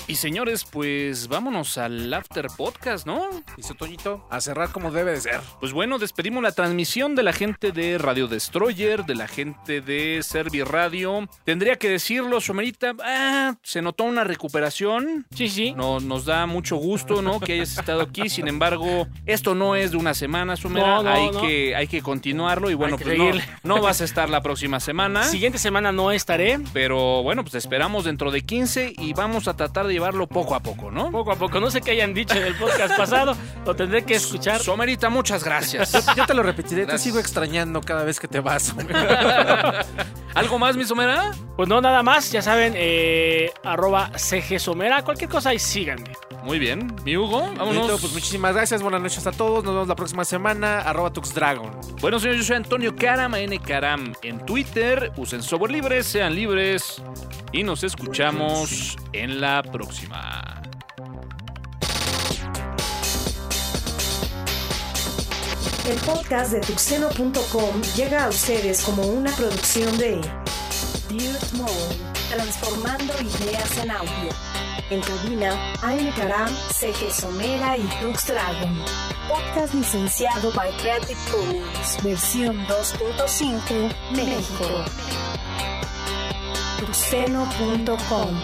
Y señores, pues vámonos al After Podcast, ¿no? Dice Toñito, a cerrar como debe de ser. Pues bueno, despedimos la transmisión de la gente de Radio Destroyer, de la gente de Servi Radio. Tendría que decirlo, Somerita, ah, se notó una recuperación. Sí, sí. No, nos da mucho gusto, ¿no? Que hayas estado aquí. Sin embargo, esto no es de una semana, Somera. No, no, hay, no. Que, hay que continuarlo. Y bueno, pues no, vas a estar la próxima semana. Siguiente semana no estaré. Pero bueno, pues te esperamos dentro de 15 y vamos a tratar de llevarlo poco a poco, ¿no? Poco a poco. No sé qué hayan dicho en el podcast pasado. Lo tendré que escuchar. Somerita, muchas gracias. Yo te lo repetiré, Gracias. te sigo extrañando cada vez que te vas. ¿Algo más, mi Somera? Pues no, nada más. Ya saben, eh, arroba CG Somera. Cualquier cosa y síganme. Muy bien. Mi Hugo, vámonos. Pues muchísimas gracias. Buenas noches a todos. Nos vemos la próxima semana. Arroba Tuxdragon. Bueno, señores, yo soy Antonio Karam, N. Karam en Twitter. Usen software libre, sean libres. Y nos escuchamos en la próxima. El podcast de tuxeno.com llega a ustedes como una producción de Transformando ideas en audio. En cabina, Aime Karam, CG Somera y Tux Dragon. Podcast licenciado by Creative Commons, versión 2.5, México. tuxeno.com